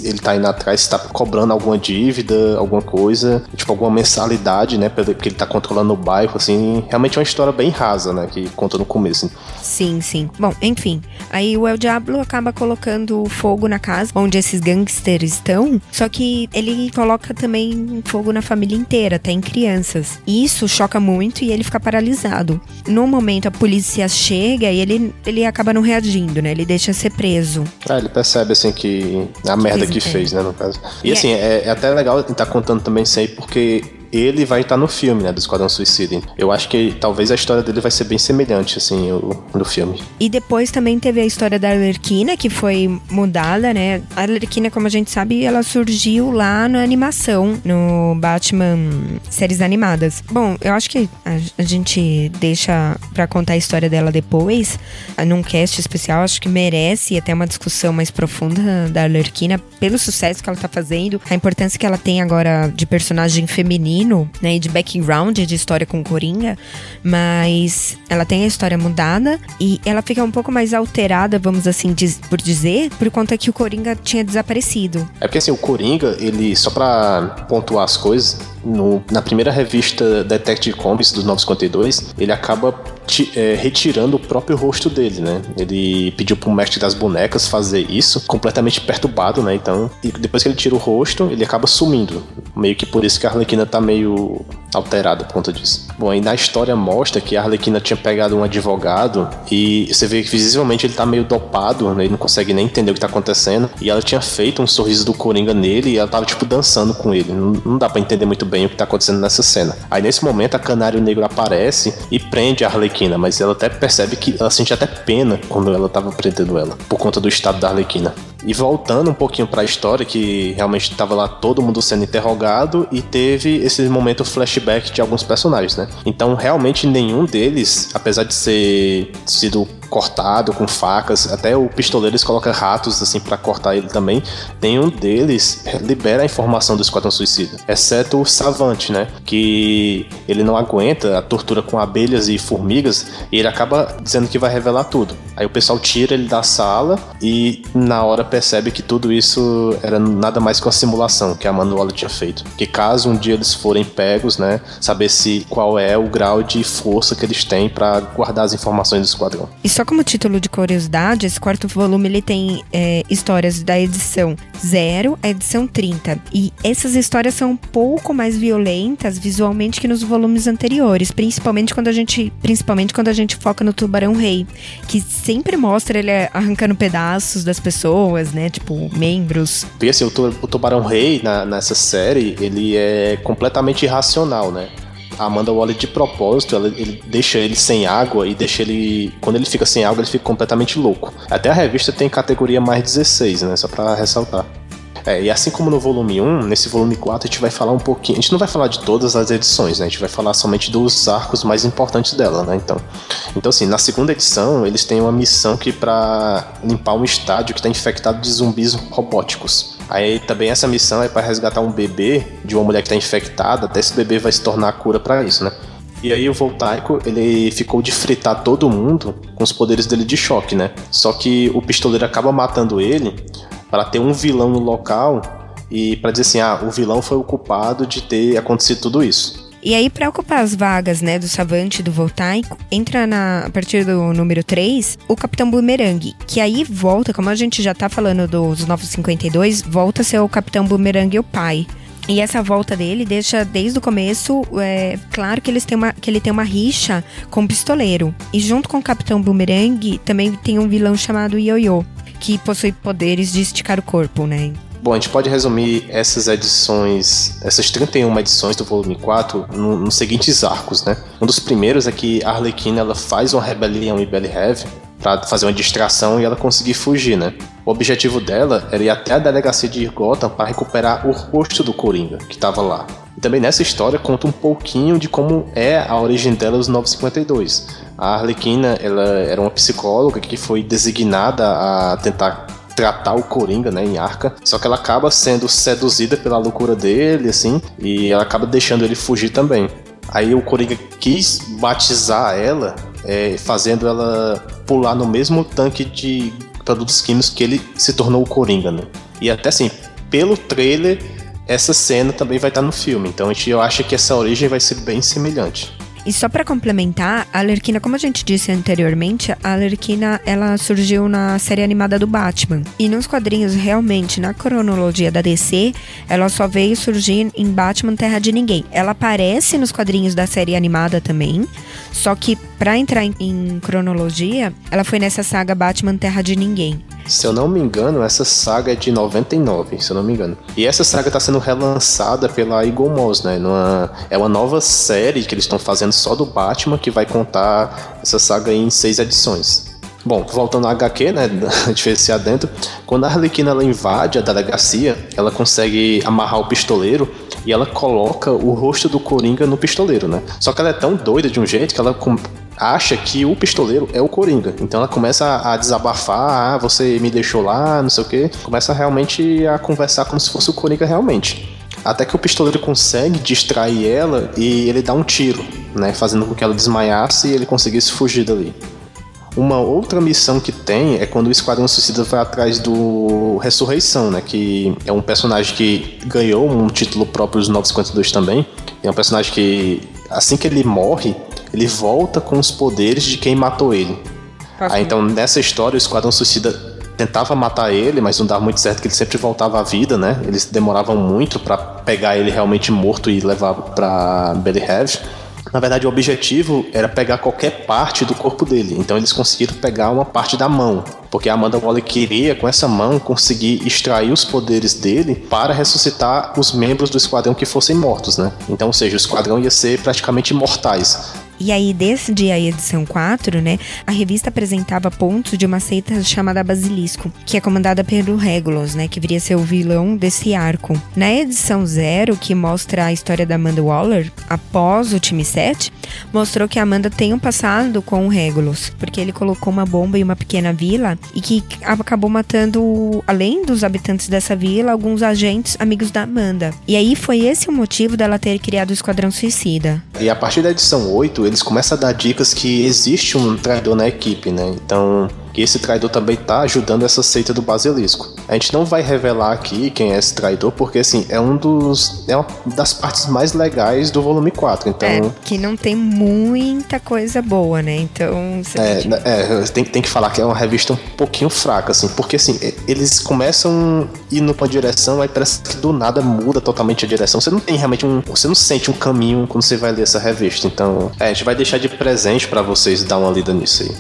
ele tá indo atrás, se tá cobrando alguma dívida, alguma coisa, tipo alguma mensalidade, né? Porque ele tá controlando o bairro, assim. Realmente é uma história bem rasa, né? Que conta no começo. Sim, sim. Bom, enfim. Aí o El Diablo acaba colocando fogo na casa onde esses gangsters estão. Só que ele coloca também fogo na família inteira, até em crianças. Isso choca muito e ele fica paralisado. No momento a polícia chega e ele, ele acaba não reagindo, né? Ele deixa ser preso. Ah, ele percebe assim que a merda que fez, né, no caso. E, e assim, é... É, é até legal estar tá contando também isso aí, porque ele vai estar no filme, né, do Esquadrão Suicida. Eu acho que talvez a história dele vai ser bem semelhante, assim, no filme. E depois também teve a história da Arlequina, que foi mudada, né? A Arlequina, como a gente sabe, ela surgiu lá na animação, no Batman séries animadas. Bom, eu acho que a, gente deixa para contar a história dela depois, num cast especial, acho que merece até uma discussão mais profunda da Arlequina, pelo sucesso que ela tá fazendo, a importância que ela tem agora de personagem né, de background de história com Coringa, mas ela tem a história mudada e ela fica um pouco mais alterada, vamos assim diz, por dizer, por conta que o Coringa tinha desaparecido. É porque assim, o Coringa, ele, só pra pontuar as coisas, no, na primeira revista Detective Comics dos 952, ele acaba é, retirando o próprio rosto dele, né? Ele pediu pro mestre das bonecas fazer isso, completamente perturbado, né? Então, depois que ele tira o rosto, ele acaba sumindo. Meio que por isso que a Arlequina tá meio alterada por conta disso. Bom, aí na história mostra que a Arlequina tinha pegado um advogado e você vê que visivelmente ele tá meio dopado, né? ele não consegue nem entender o que tá acontecendo. E ela tinha feito um sorriso do Coringa nele e ela tava tipo dançando com ele. Não, não dá para entender muito bem o que tá acontecendo nessa cena. Aí nesse momento a Canário Negro aparece e prende a Arlequina, mas ela até percebe que ela sente até pena quando ela tava prendendo ela, por conta do estado da Arlequina. E voltando um pouquinho para a história, que realmente estava lá todo mundo sendo interrogado e teve esse momento flashback de alguns personagens, né? Então, realmente nenhum deles, apesar de ser sido cortado com facas, até o pistoleiro eles colocam ratos assim para cortar ele também. Nenhum deles libera a informação do Esquadrão Suicida, exceto o Savante, né? Que ele não aguenta a tortura com abelhas e formigas e ele acaba dizendo que vai revelar tudo. Aí o pessoal tira ele da sala e na hora percebe que tudo isso era nada mais que uma simulação que a Manuela tinha feito. Que caso um dia eles forem pegos, né, saber se qual é o grau de força que eles têm para guardar as informações do esquadrão. E só como título de curiosidade, esse quarto volume ele tem é, histórias da edição 0 à edição 30. E essas histórias são um pouco mais violentas visualmente que nos volumes anteriores, principalmente quando a gente, principalmente quando a gente foca no Tubarão Rei, que sempre mostra ele arrancando pedaços das pessoas, né? Tipo, membros. Porque assim, o, o Tubarão Rei na, nessa série, ele é completamente irracional, né? A Amanda Waller, de propósito, ela, ele deixa ele sem água e deixa ele. Quando ele fica sem água, ele fica completamente louco. Até a revista tem categoria mais 16, né? Só pra ressaltar. É, e assim como no volume 1, nesse volume 4 a gente vai falar um pouquinho. A gente não vai falar de todas as edições, né? A gente vai falar somente dos arcos mais importantes dela, né? Então, então assim, na segunda edição, eles têm uma missão que para limpar um estádio que está infectado de zumbis robóticos. Aí também essa missão é para resgatar um bebê de uma mulher que está infectada, até esse bebê vai se tornar a cura para isso, né? E aí o Voltaico, ele ficou de fritar todo mundo com os poderes dele de choque, né? Só que o pistoleiro acaba matando ele para ter um vilão no local e para dizer assim, ah, o vilão foi o culpado de ter acontecido tudo isso. E aí, para ocupar as vagas, né, do Savante e do Voltaico, entra na, a partir do número 3 o Capitão Boomerang, que aí volta, como a gente já tá falando dos Novos 52, volta a ser o Capitão Boomerang e o pai. E essa volta dele deixa desde o começo é, claro que, eles têm uma, que ele tem uma rixa com o pistoleiro. E junto com o Capitão Boomerang também tem um vilão chamado Yo-Yo, que possui poderes de esticar o corpo, né? Bom, a gente pode resumir essas edições, essas 31 edições do volume 4, no, nos seguintes arcos, né? Um dos primeiros é que a Arlequina ela faz uma rebelião em Bellyhaven para fazer uma distração e ela conseguir fugir, né? O objetivo dela era ir até a delegacia de Gotham para recuperar o rosto do Coringa, que estava lá. E também nessa história conta um pouquinho de como é a origem dela dos 952. A Arlequina, ela era uma psicóloga que foi designada a tentar tratar o Coringa, né, em Arca. Só que ela acaba sendo seduzida pela loucura dele, assim, e ela acaba deixando ele fugir também. Aí o Coringa quis batizar ela, é, fazendo ela pular no mesmo tanque de produtos químicos que ele se tornou o Coringa, né? E até assim, pelo trailer, essa cena também vai estar no filme. Então a gente, eu acho que essa origem vai ser bem semelhante. E só para complementar, a Alerquina, como a gente disse anteriormente, a Alerquina ela surgiu na série animada do Batman. E nos quadrinhos, realmente, na cronologia da DC, ela só veio surgir em Batman Terra de Ninguém. Ela aparece nos quadrinhos da série animada também, só que para entrar em, em cronologia, ela foi nessa saga Batman Terra de Ninguém. Se eu não me engano, essa saga é de 99, se eu não me engano. E essa saga está sendo relançada pela Eagle Moss, né? Numa, é uma nova série que eles estão fazendo só do Batman que vai contar essa saga em seis edições. Bom, voltando à HQ, né, [laughs] de esse adentro, quando a Arlequina ela invade a delegacia, ela consegue amarrar o pistoleiro e ela coloca o rosto do Coringa no pistoleiro, né? Só que ela é tão doida de um jeito que ela acha que o pistoleiro é o Coringa. Então ela começa a desabafar, ah, você me deixou lá, não sei o que. Começa realmente a conversar como se fosse o Coringa realmente. Até que o pistoleiro consegue distrair ela e ele dá um tiro, né? Fazendo com que ela desmaiasse e ele conseguisse fugir dali. Uma outra missão que tem é quando o Esquadrão Suicida vai atrás do Ressurreição, né? Que é um personagem que ganhou um título próprio dos 952 também. É um personagem que, assim que ele morre, ele volta com os poderes de quem matou ele. Aí, então, nessa história, o Esquadrão Suicida tentava matar ele, mas não dava muito certo que ele sempre voltava à vida, né? Eles demoravam muito para pegar ele realmente morto e levar para Belly Heavy. Na verdade, o objetivo era pegar qualquer parte do corpo dele. Então eles conseguiram pegar uma parte da mão, porque a Amanda Waller queria com essa mão conseguir extrair os poderes dele para ressuscitar os membros do esquadrão que fossem mortos, né? Então, ou seja, o esquadrão ia ser praticamente imortais. E aí, desde a edição 4, né, a revista apresentava pontos de uma seita chamada Basilisco, que é comandada pelo Regulus, né, que viria a ser o vilão desse arco. Na edição 0, que mostra a história da Amanda Waller, após o time 7, mostrou que a Amanda tem um passado com o Regulus, porque ele colocou uma bomba em uma pequena vila e que acabou matando, além dos habitantes dessa vila, alguns agentes amigos da Amanda. E aí foi esse o motivo dela ter criado o Esquadrão Suicida. E a partir da edição 8, eles começam a dar dicas que existe um traidor na equipe, né? Então, que esse traidor também tá ajudando essa seita do basilisco. A gente não vai revelar aqui quem é esse traidor, porque assim, é um dos. é uma das partes mais legais do volume 4. Então. É, que não tem muita coisa boa, né? Então. É, é, tem, tem que falar que é uma revista um pouquinho fraca, assim, porque assim, eles começam indo pra direção, aí parece que do nada muda totalmente a direção. Você não tem realmente um. Você não sente um caminho quando você vai ler essa revista. Então, é, a gente vai deixar de presente para vocês dar uma lida nisso aí.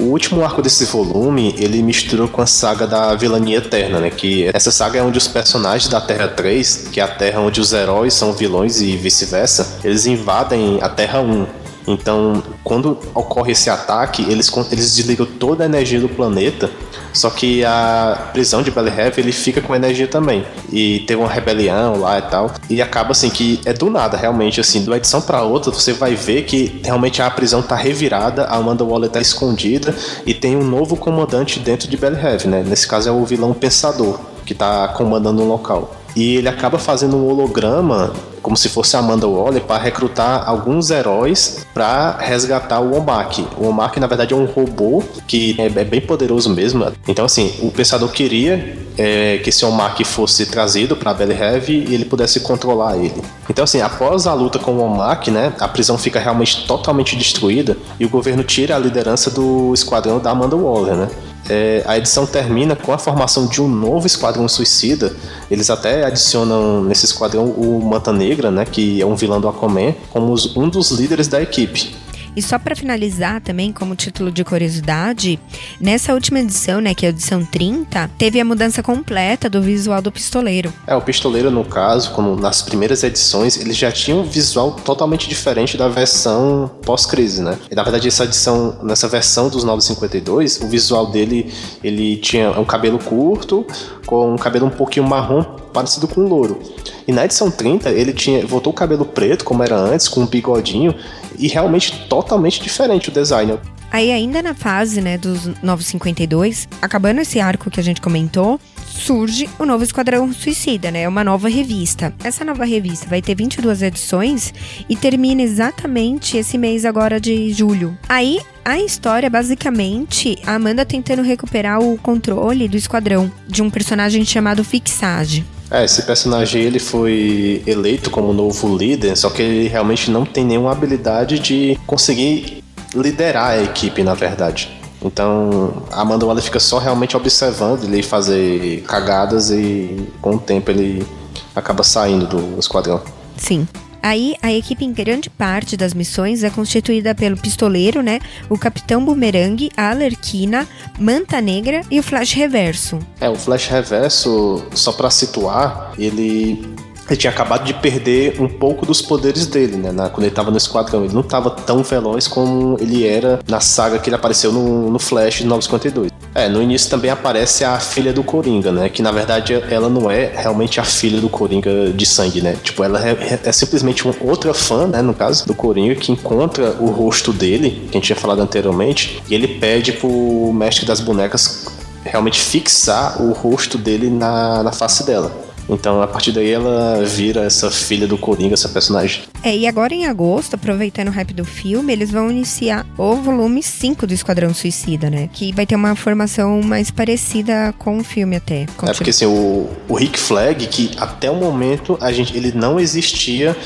O último arco desse volume, ele misturou com a saga da vilania eterna, né? Que essa saga é onde os personagens da Terra 3, que é a Terra onde os heróis são vilões e vice-versa, eles invadem a Terra 1. Então, quando ocorre esse ataque, eles, eles desligam toda a energia do planeta, Só que a prisão de Belly Heavy, ele fica com energia também. E teve uma rebelião lá e tal. E acaba assim que é do nada, realmente, assim, de uma edição para outra, você vai ver que realmente a prisão tá revirada, a Amanda Waller tá escondida e tem um novo comandante dentro de Belly Heavy, né? Nesse caso é o vilão Pensador, que tá comandando um local. E ele acaba fazendo um holograma, como se fosse Amanda Waller, para recrutar alguns heróis para resgatar o Omak. O Omak, na verdade, é um robô que é, é bem poderoso mesmo. Então, assim, o pensador queria é, que esse Omak fosse trazido para Belly Heavy e ele pudesse controlar ele. Então, assim, após a luta com o Omak, né, a prisão fica realmente totalmente destruída e o governo tira a liderança do esquadrão da Amanda Waller, né? é, a edição termina com a formação de um novo esquadrão suicida. Eles até adicionam nesse esquadrão o Manta né, que é um vilão do Aquaman, como um dos líderes da equipe. E só para finalizar também, como título de curiosidade, nessa última edição, né, que é a edição 30, teve a mudança completa do visual do pistoleiro. É, o pistoleiro, no caso, como nas primeiras edições, ele já tinha um visual totalmente diferente da versão pós-crise, né? E, na verdade, essa edição, nessa versão dos 952, o visual dele, ele tinha um cabelo curto, com um cabelo um pouquinho marrom, parecido com um louro. E na edição 30, ele tinha voltou o cabelo preto, como era antes, com um bigodinho, e realmente totalmente diferente o design. Aí ainda na fase, né, dos 952, acabando esse arco que a gente comentou, surge o novo Esquadrão Suicida, né? Uma nova revista. Essa nova revista vai ter 22 edições e termina exatamente esse mês agora de julho. Aí a história, basicamente, a Amanda tentando recuperar o controle do esquadrão de um personagem chamado Fixage. É, esse personagem ele foi eleito como novo líder, só que ele realmente não tem nenhuma habilidade de conseguir liderar a equipe, na verdade. Então, a Amanda Waller fica só realmente observando ele fazer cagadas e com o tempo ele acaba saindo do esquadrão. Sim. Aí, a equipe em grande parte das missões é constituída pelo pistoleiro, né? O Capitão Boomerang, a Alerquina, Manta Negra e o Flash Reverso. É, o Flash Reverso, só para situar, ele ele tinha acabado de perder um pouco dos poderes dele, né? Na, quando ele tava no esquadrão. Ele não tava tão veloz como ele era na saga que ele apareceu no, no Flash de 952. É, no início também aparece a filha do Coringa, né? Que na verdade ela não é realmente a filha do Coringa de sangue, né? Tipo, ela é, é simplesmente uma outra fã, né? No caso do Coringa, que encontra o rosto dele, que a gente tinha falado anteriormente, e ele pede pro mestre das bonecas realmente fixar o rosto dele na, na face dela. Então, a partir daí, ela vira essa filha do Coringa, essa personagem. É, e agora em agosto, aproveitando o hype do filme, eles vão iniciar o volume 5 do Esquadrão Suicida, né? Que vai ter uma formação mais parecida com o filme até. É porque assim, o, o Rick Flag, que até o momento a gente, ele não existia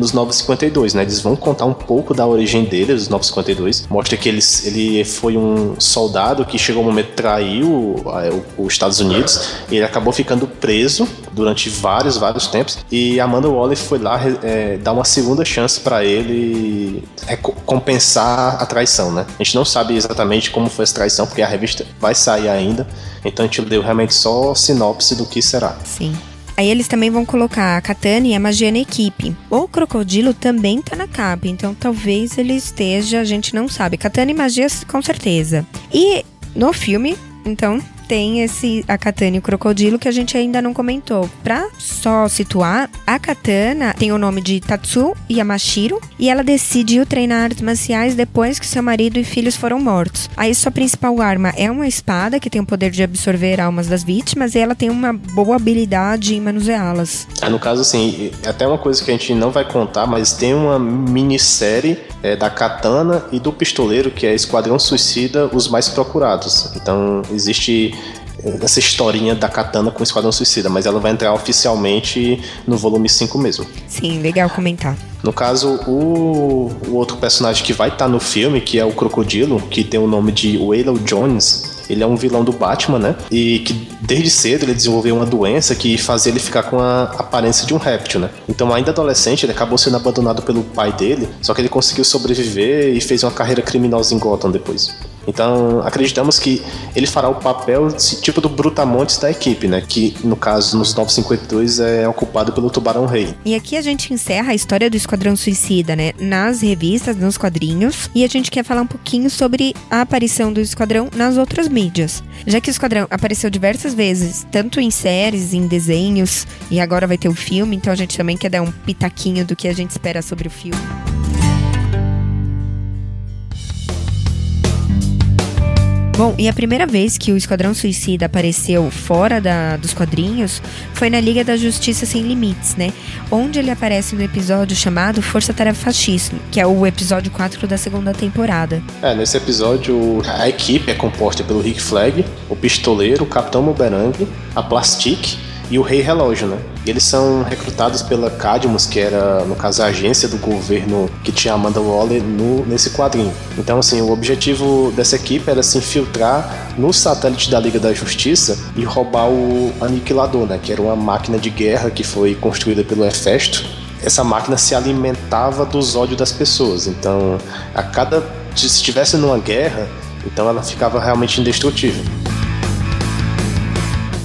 nos 952, né? Eles vão contar um pouco da origem dele, dos 952. Mostra que ele, ele foi um soldado que chegou um momento traiu os Estados Unidos ele acabou ficando preso durante vários, vários tempos. E Amanda Waller foi lá é, dar uma segunda chance para ele compensar a traição, né? A gente não sabe exatamente como foi essa traição, porque a revista vai sair ainda. Então a gente deu realmente só sinopse do que será. Sim. Aí eles também vão colocar a Katana e a magia na equipe. O Crocodilo também tá na capa, então talvez ele esteja, a gente não sabe. Katana e magia com certeza. E no filme, então, tem esse a katana e o crocodilo que a gente ainda não comentou. Pra só situar, a katana tem o nome de Tatsu Yamashiro e ela decidiu treinar artes marciais depois que seu marido e filhos foram mortos. Aí sua principal arma é uma espada que tem o poder de absorver almas das vítimas e ela tem uma boa habilidade em manuseá-las. É, no caso, assim, até uma coisa que a gente não vai contar, mas tem uma minissérie é, da katana e do pistoleiro que é Esquadrão Suicida, os mais procurados. Então existe essa historinha da Katana com o Esquadrão Suicida, mas ela vai entrar oficialmente no volume 5 mesmo. Sim, legal comentar. No caso, o, o outro personagem que vai estar tá no filme, que é o Crocodilo, que tem o nome de Waylon Jones, ele é um vilão do Batman, né? E que desde cedo ele desenvolveu uma doença que fazia ele ficar com a aparência de um réptil, né? Então, ainda adolescente, ele acabou sendo abandonado pelo pai dele, só que ele conseguiu sobreviver e fez uma carreira criminosa em Gotham depois. Então, acreditamos que ele fará o papel tipo do Brutamontes da equipe, né? Que, no caso, nos 952 é ocupado pelo Tubarão Rei. E aqui a gente encerra a história do Esquadrão Suicida, né? Nas revistas, nos quadrinhos. E a gente quer falar um pouquinho sobre a aparição do Esquadrão nas outras mídias. Já que o Esquadrão apareceu diversas vezes, tanto em séries, em desenhos, e agora vai ter o filme, então a gente também quer dar um pitaquinho do que a gente espera sobre o filme. Bom, e a primeira vez que o Esquadrão Suicida apareceu fora da, dos quadrinhos foi na Liga da Justiça Sem Limites, né? Onde ele aparece no episódio chamado Força Tarefa Fascismo, que é o episódio 4 da segunda temporada. É, nesse episódio a equipe é composta pelo Rick Flag, o Pistoleiro, o Capitão Boomerang, a Plastic e o Rei Relógio, né? Eles são recrutados pela Cadmus, que era, no caso, a agência do governo que tinha Amanda Waller no, nesse quadrinho. Então, assim, o objetivo dessa equipe era se infiltrar no satélite da Liga da Justiça e roubar o Aniquilador, né? Que era uma máquina de guerra que foi construída pelo Hefesto. Essa máquina se alimentava dos ódios das pessoas. Então, a cada. Se estivesse numa guerra, então ela ficava realmente indestrutível.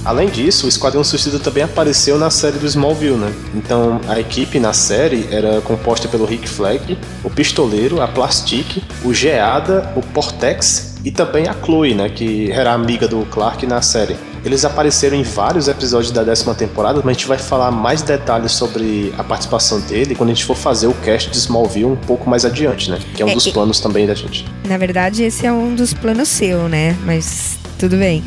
Além disso, o Esquadrão Suicida também apareceu na série do Smallville, né? Então, a equipe na série era composta pelo Rick Flag, o Pistoleiro, a Plastic, o Geada, o Portex e também a Chloe, né? Que era amiga do Clark na série. Eles apareceram em vários episódios da décima temporada, mas a gente vai falar mais detalhes sobre a participação dele quando a gente for fazer o cast de Smallville um pouco mais adiante, né? Que é um é, dos planos também da gente. Na verdade, esse é um dos planos seu, né? Mas tudo bem.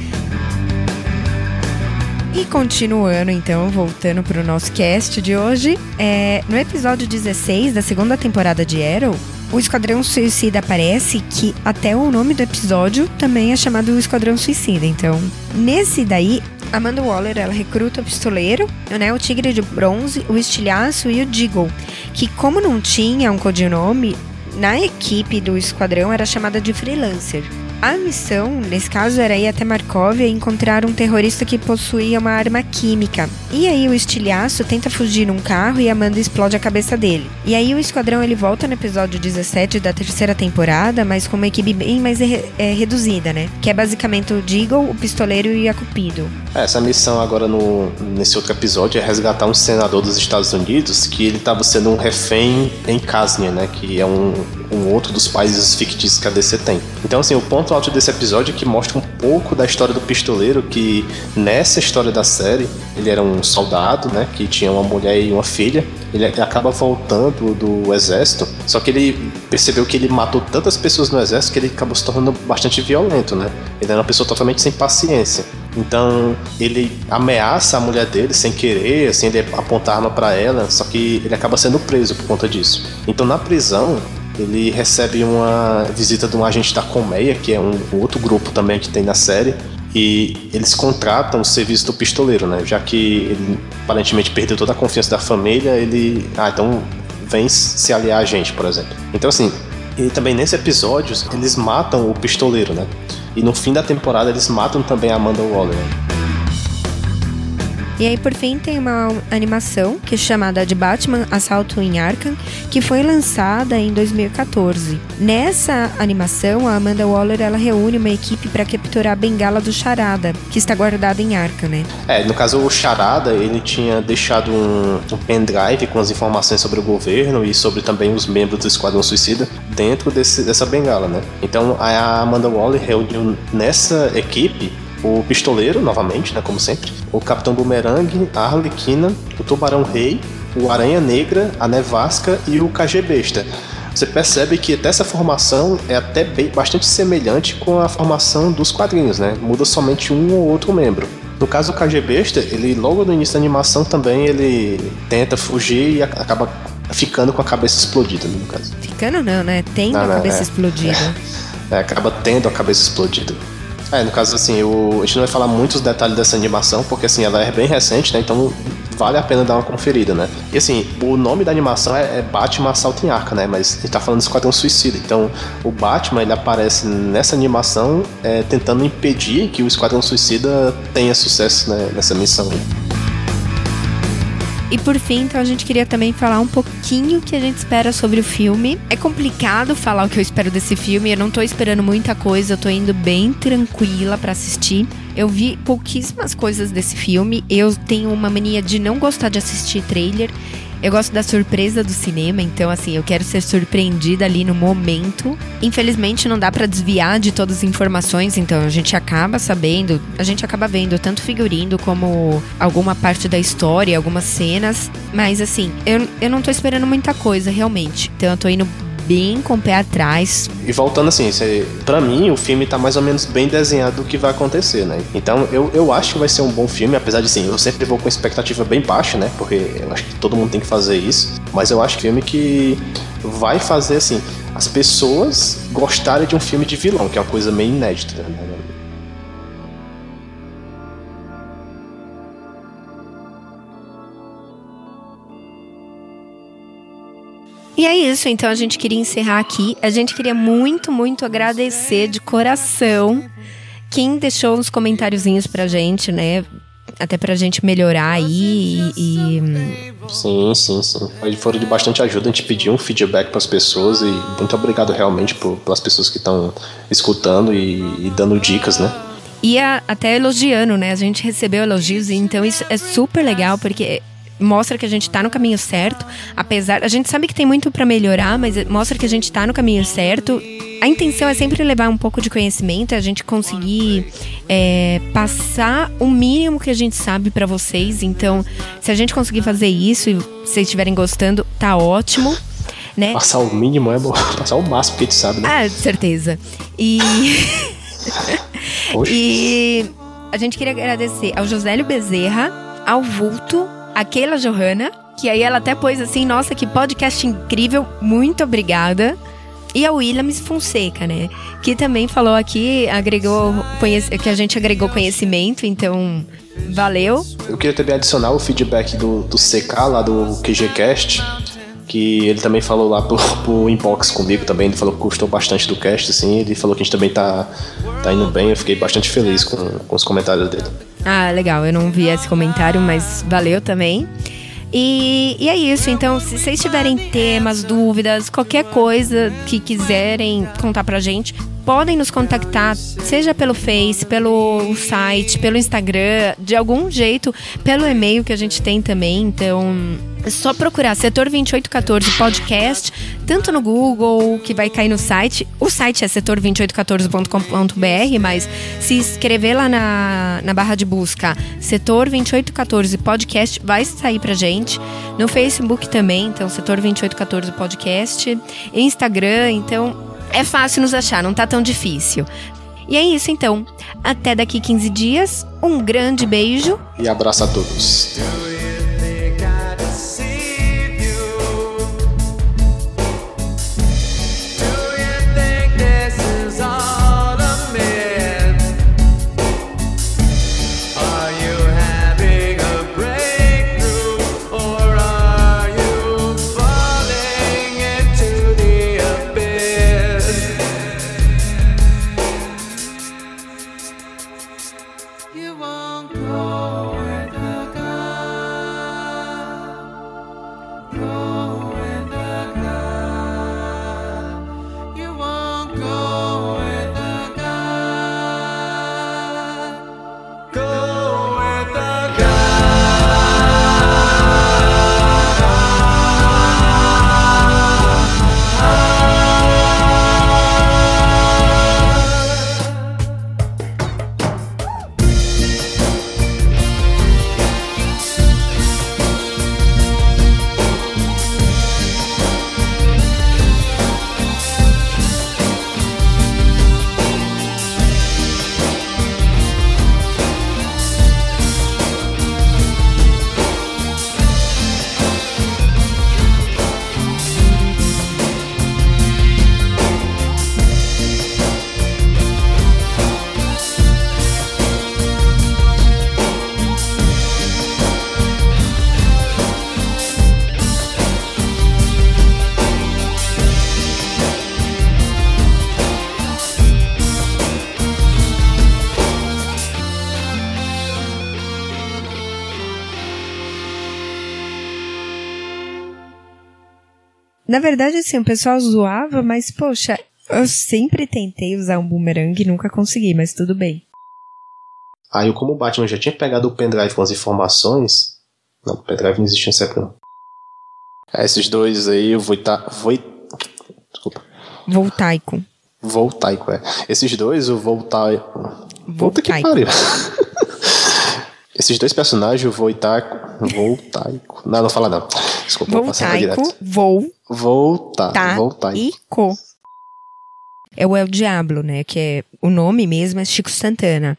E continuando, então, voltando para o nosso cast de hoje, é, no episódio 16 da segunda temporada de Arrow, o Esquadrão Suicida aparece que até o nome do episódio também é chamado Esquadrão Suicida. Então, nesse daí, Amanda Waller ela recruta o pistoleiro, né, o Tigre de Bronze, o Estilhaço e o Deagle, que como não tinha um codinome, na equipe do esquadrão era chamada de freelancer. A missão, nesse caso, era ir até Markovia e encontrar um terrorista que possuía uma arma química. E aí o estilhaço tenta fugir num carro e Amanda explode a cabeça dele. E aí o esquadrão ele volta no episódio 17 da terceira temporada, mas com uma equipe bem mais re é, reduzida, né? Que é basicamente o Deagle, o Pistoleiro e a Cupido. É, essa missão agora no, nesse outro episódio é resgatar um senador dos Estados Unidos que ele estava sendo um refém em Casnia, né? Que é um, um outro dos países fictícios que a DC tem. Então, assim, o ponto alto desse episódio é que mostra um pouco da história do pistoleiro, que nessa história da série, ele era um soldado, né? Que tinha uma mulher e uma filha. Ele acaba voltando do exército, só que ele percebeu que ele matou tantas pessoas no exército que ele acabou se tornando bastante violento, né? Ele era uma pessoa totalmente sem paciência. Então ele ameaça a mulher dele sem querer, assim, ele aponta arma para ela, só que ele acaba sendo preso por conta disso. Então na prisão ele recebe uma visita de um agente da Colmeia, que é um outro grupo também que tem na série, e eles contratam o serviço do pistoleiro, né? Já que ele aparentemente perdeu toda a confiança da família, ele. Ah, então vem se aliar a gente, por exemplo. Então, assim, e também nesse episódio eles matam o pistoleiro, né? E no fim da temporada eles matam também a Amanda Waller. Né? E aí, por fim, tem uma animação que é chamada de Batman Assalto em Arkham, que foi lançada em 2014. Nessa animação, a Amanda Waller ela reúne uma equipe para capturar a bengala do Charada, que está guardada em Arkham, né? É, no caso, o Charada, ele tinha deixado um, um pendrive com as informações sobre o governo e sobre também os membros do Esquadrão Suicida dentro desse, dessa bengala, né? Então, a Amanda Waller reuniu nessa equipe o Pistoleiro, novamente, né, como sempre, o Capitão Boomerang, a Arlequina, o Tubarão Rei, o Aranha Negra, a Nevasca e o KG Besta. Você percebe que essa formação é até bem, bastante semelhante com a formação dos quadrinhos, né? Muda somente um ou outro membro. No caso do KG Besta, ele logo no início da animação também ele tenta fugir e acaba ficando com a cabeça explodida, né, no caso. Ficando não, né? Tendo não, não, a cabeça é, explodida. É, é, acaba tendo a cabeça explodida. É, no caso, assim, o, a gente não vai falar muitos detalhes dessa animação, porque, assim, ela é bem recente, né? Então vale a pena dar uma conferida, né? E, assim, o nome da animação é, é Batman Assalto em Arca, né? Mas a gente tá falando de Esquadrão Suicida. Então, o Batman, ele aparece nessa animação é, tentando impedir que o Esquadrão Suicida tenha sucesso né, nessa missão. E por fim, então a gente queria também falar um pouquinho o que a gente espera sobre o filme. É complicado falar o que eu espero desse filme, eu não tô esperando muita coisa, eu tô indo bem tranquila para assistir. Eu vi pouquíssimas coisas desse filme. Eu tenho uma mania de não gostar de assistir trailer. Eu gosto da surpresa do cinema, então assim, eu quero ser surpreendida ali no momento. Infelizmente não dá para desviar de todas as informações, então a gente acaba sabendo, a gente acaba vendo tanto figurino como alguma parte da história, algumas cenas, mas assim, eu, eu não tô esperando muita coisa realmente. Então eu tô indo bem com o pé atrás. E voltando assim, para mim o filme tá mais ou menos bem desenhado do que vai acontecer, né? Então eu, eu acho que vai ser um bom filme, apesar de sim, eu sempre vou com expectativa bem baixa, né? Porque eu acho que todo mundo tem que fazer isso. Mas eu acho que filme que vai fazer assim as pessoas gostarem de um filme de vilão, que é uma coisa meio inédita, né? E é isso, então a gente queria encerrar aqui. A gente queria muito, muito agradecer de coração quem deixou uns comentáriozinhos pra gente, né? Até pra gente melhorar aí e. Sim, sim, sim. Foram de bastante ajuda. A gente pediu um feedback para as pessoas e muito obrigado realmente por, pelas pessoas que estão escutando e, e, dando dicas, né? E a, até elogiando, né? A gente recebeu elogios, então isso é super legal, porque mostra que a gente está no caminho certo, apesar a gente sabe que tem muito para melhorar, mas mostra que a gente está no caminho certo. A intenção é sempre levar um pouco de conhecimento, a gente conseguir é, passar o mínimo que a gente sabe para vocês. Então, se a gente conseguir fazer isso e vocês estiverem gostando, tá ótimo. Né? Passar o mínimo é bom, [laughs] passar o máximo que a gente sabe, né? Ah, certeza. E. [laughs] e a gente queria agradecer ao Josélio Bezerra, ao Vulto, a Keila Johanna, que aí ela até pôs assim, nossa, que podcast incrível, muito obrigada. E a Williams Fonseca, né? Que também falou aqui, agregou que a gente agregou conhecimento, então valeu. Eu queria também adicionar o feedback do, do CK lá do QGCast, que ele também falou lá [laughs] pro, inbox comigo também, ele falou que gostou bastante do cast, assim, ele falou que a gente também tá, tá indo bem, eu fiquei bastante feliz com, com os comentários dele. Ah, legal. Eu não vi esse comentário, mas valeu também. E, e, é isso, então, se vocês tiverem temas, dúvidas, qualquer coisa que quiserem contar pra gente, podem nos contactar, seja pelo Face, pelo site, pelo Instagram, de algum jeito, pelo e-mail que a gente tem também. Então, é só procurar Setor 2814 Podcast, tanto no Google, que vai cair no site. O site é setor2814.com.br, mas se escrever lá na, na barra de busca Setor 2814 Podcast, vai sair pra gente. No Facebook também, então Setor 2814 Podcast. Instagram, então é fácil nos achar, não tá tão difícil. E é isso então. Até daqui 15 dias. Um grande beijo. E abraço a todos. Na verdade, assim, o pessoal zoava, mas, poxa, eu sempre tentei usar um boomerang e nunca consegui, mas tudo bem. Aí, como o Batman já tinha pegado o pendrive com as informações. Não, o pendrive não existia nessa época, não. É, esses dois aí, o Voita... Voit... Desculpa. Voltaico. Voltaico, é. Esses dois, o Voltaico. Puta que pariu. [laughs] Esses dois personagens, o Voltaico. Voltaico. Não, não fala não. Desculpa, vou passar Voltaico, vou, Volta, tá Voltaico. co. É o El Diablo, né? Que é o nome mesmo é Chico Santana.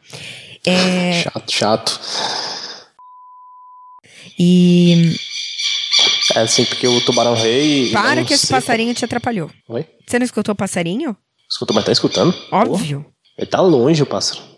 É, Chato, chato. e É assim, porque o Tubarão Rei. para que esse sei passarinho te atrapalhou. Oi? Você não escutou o passarinho? Escuta, mas tá escutando? Óbvio. Ele tá longe, o pássaro.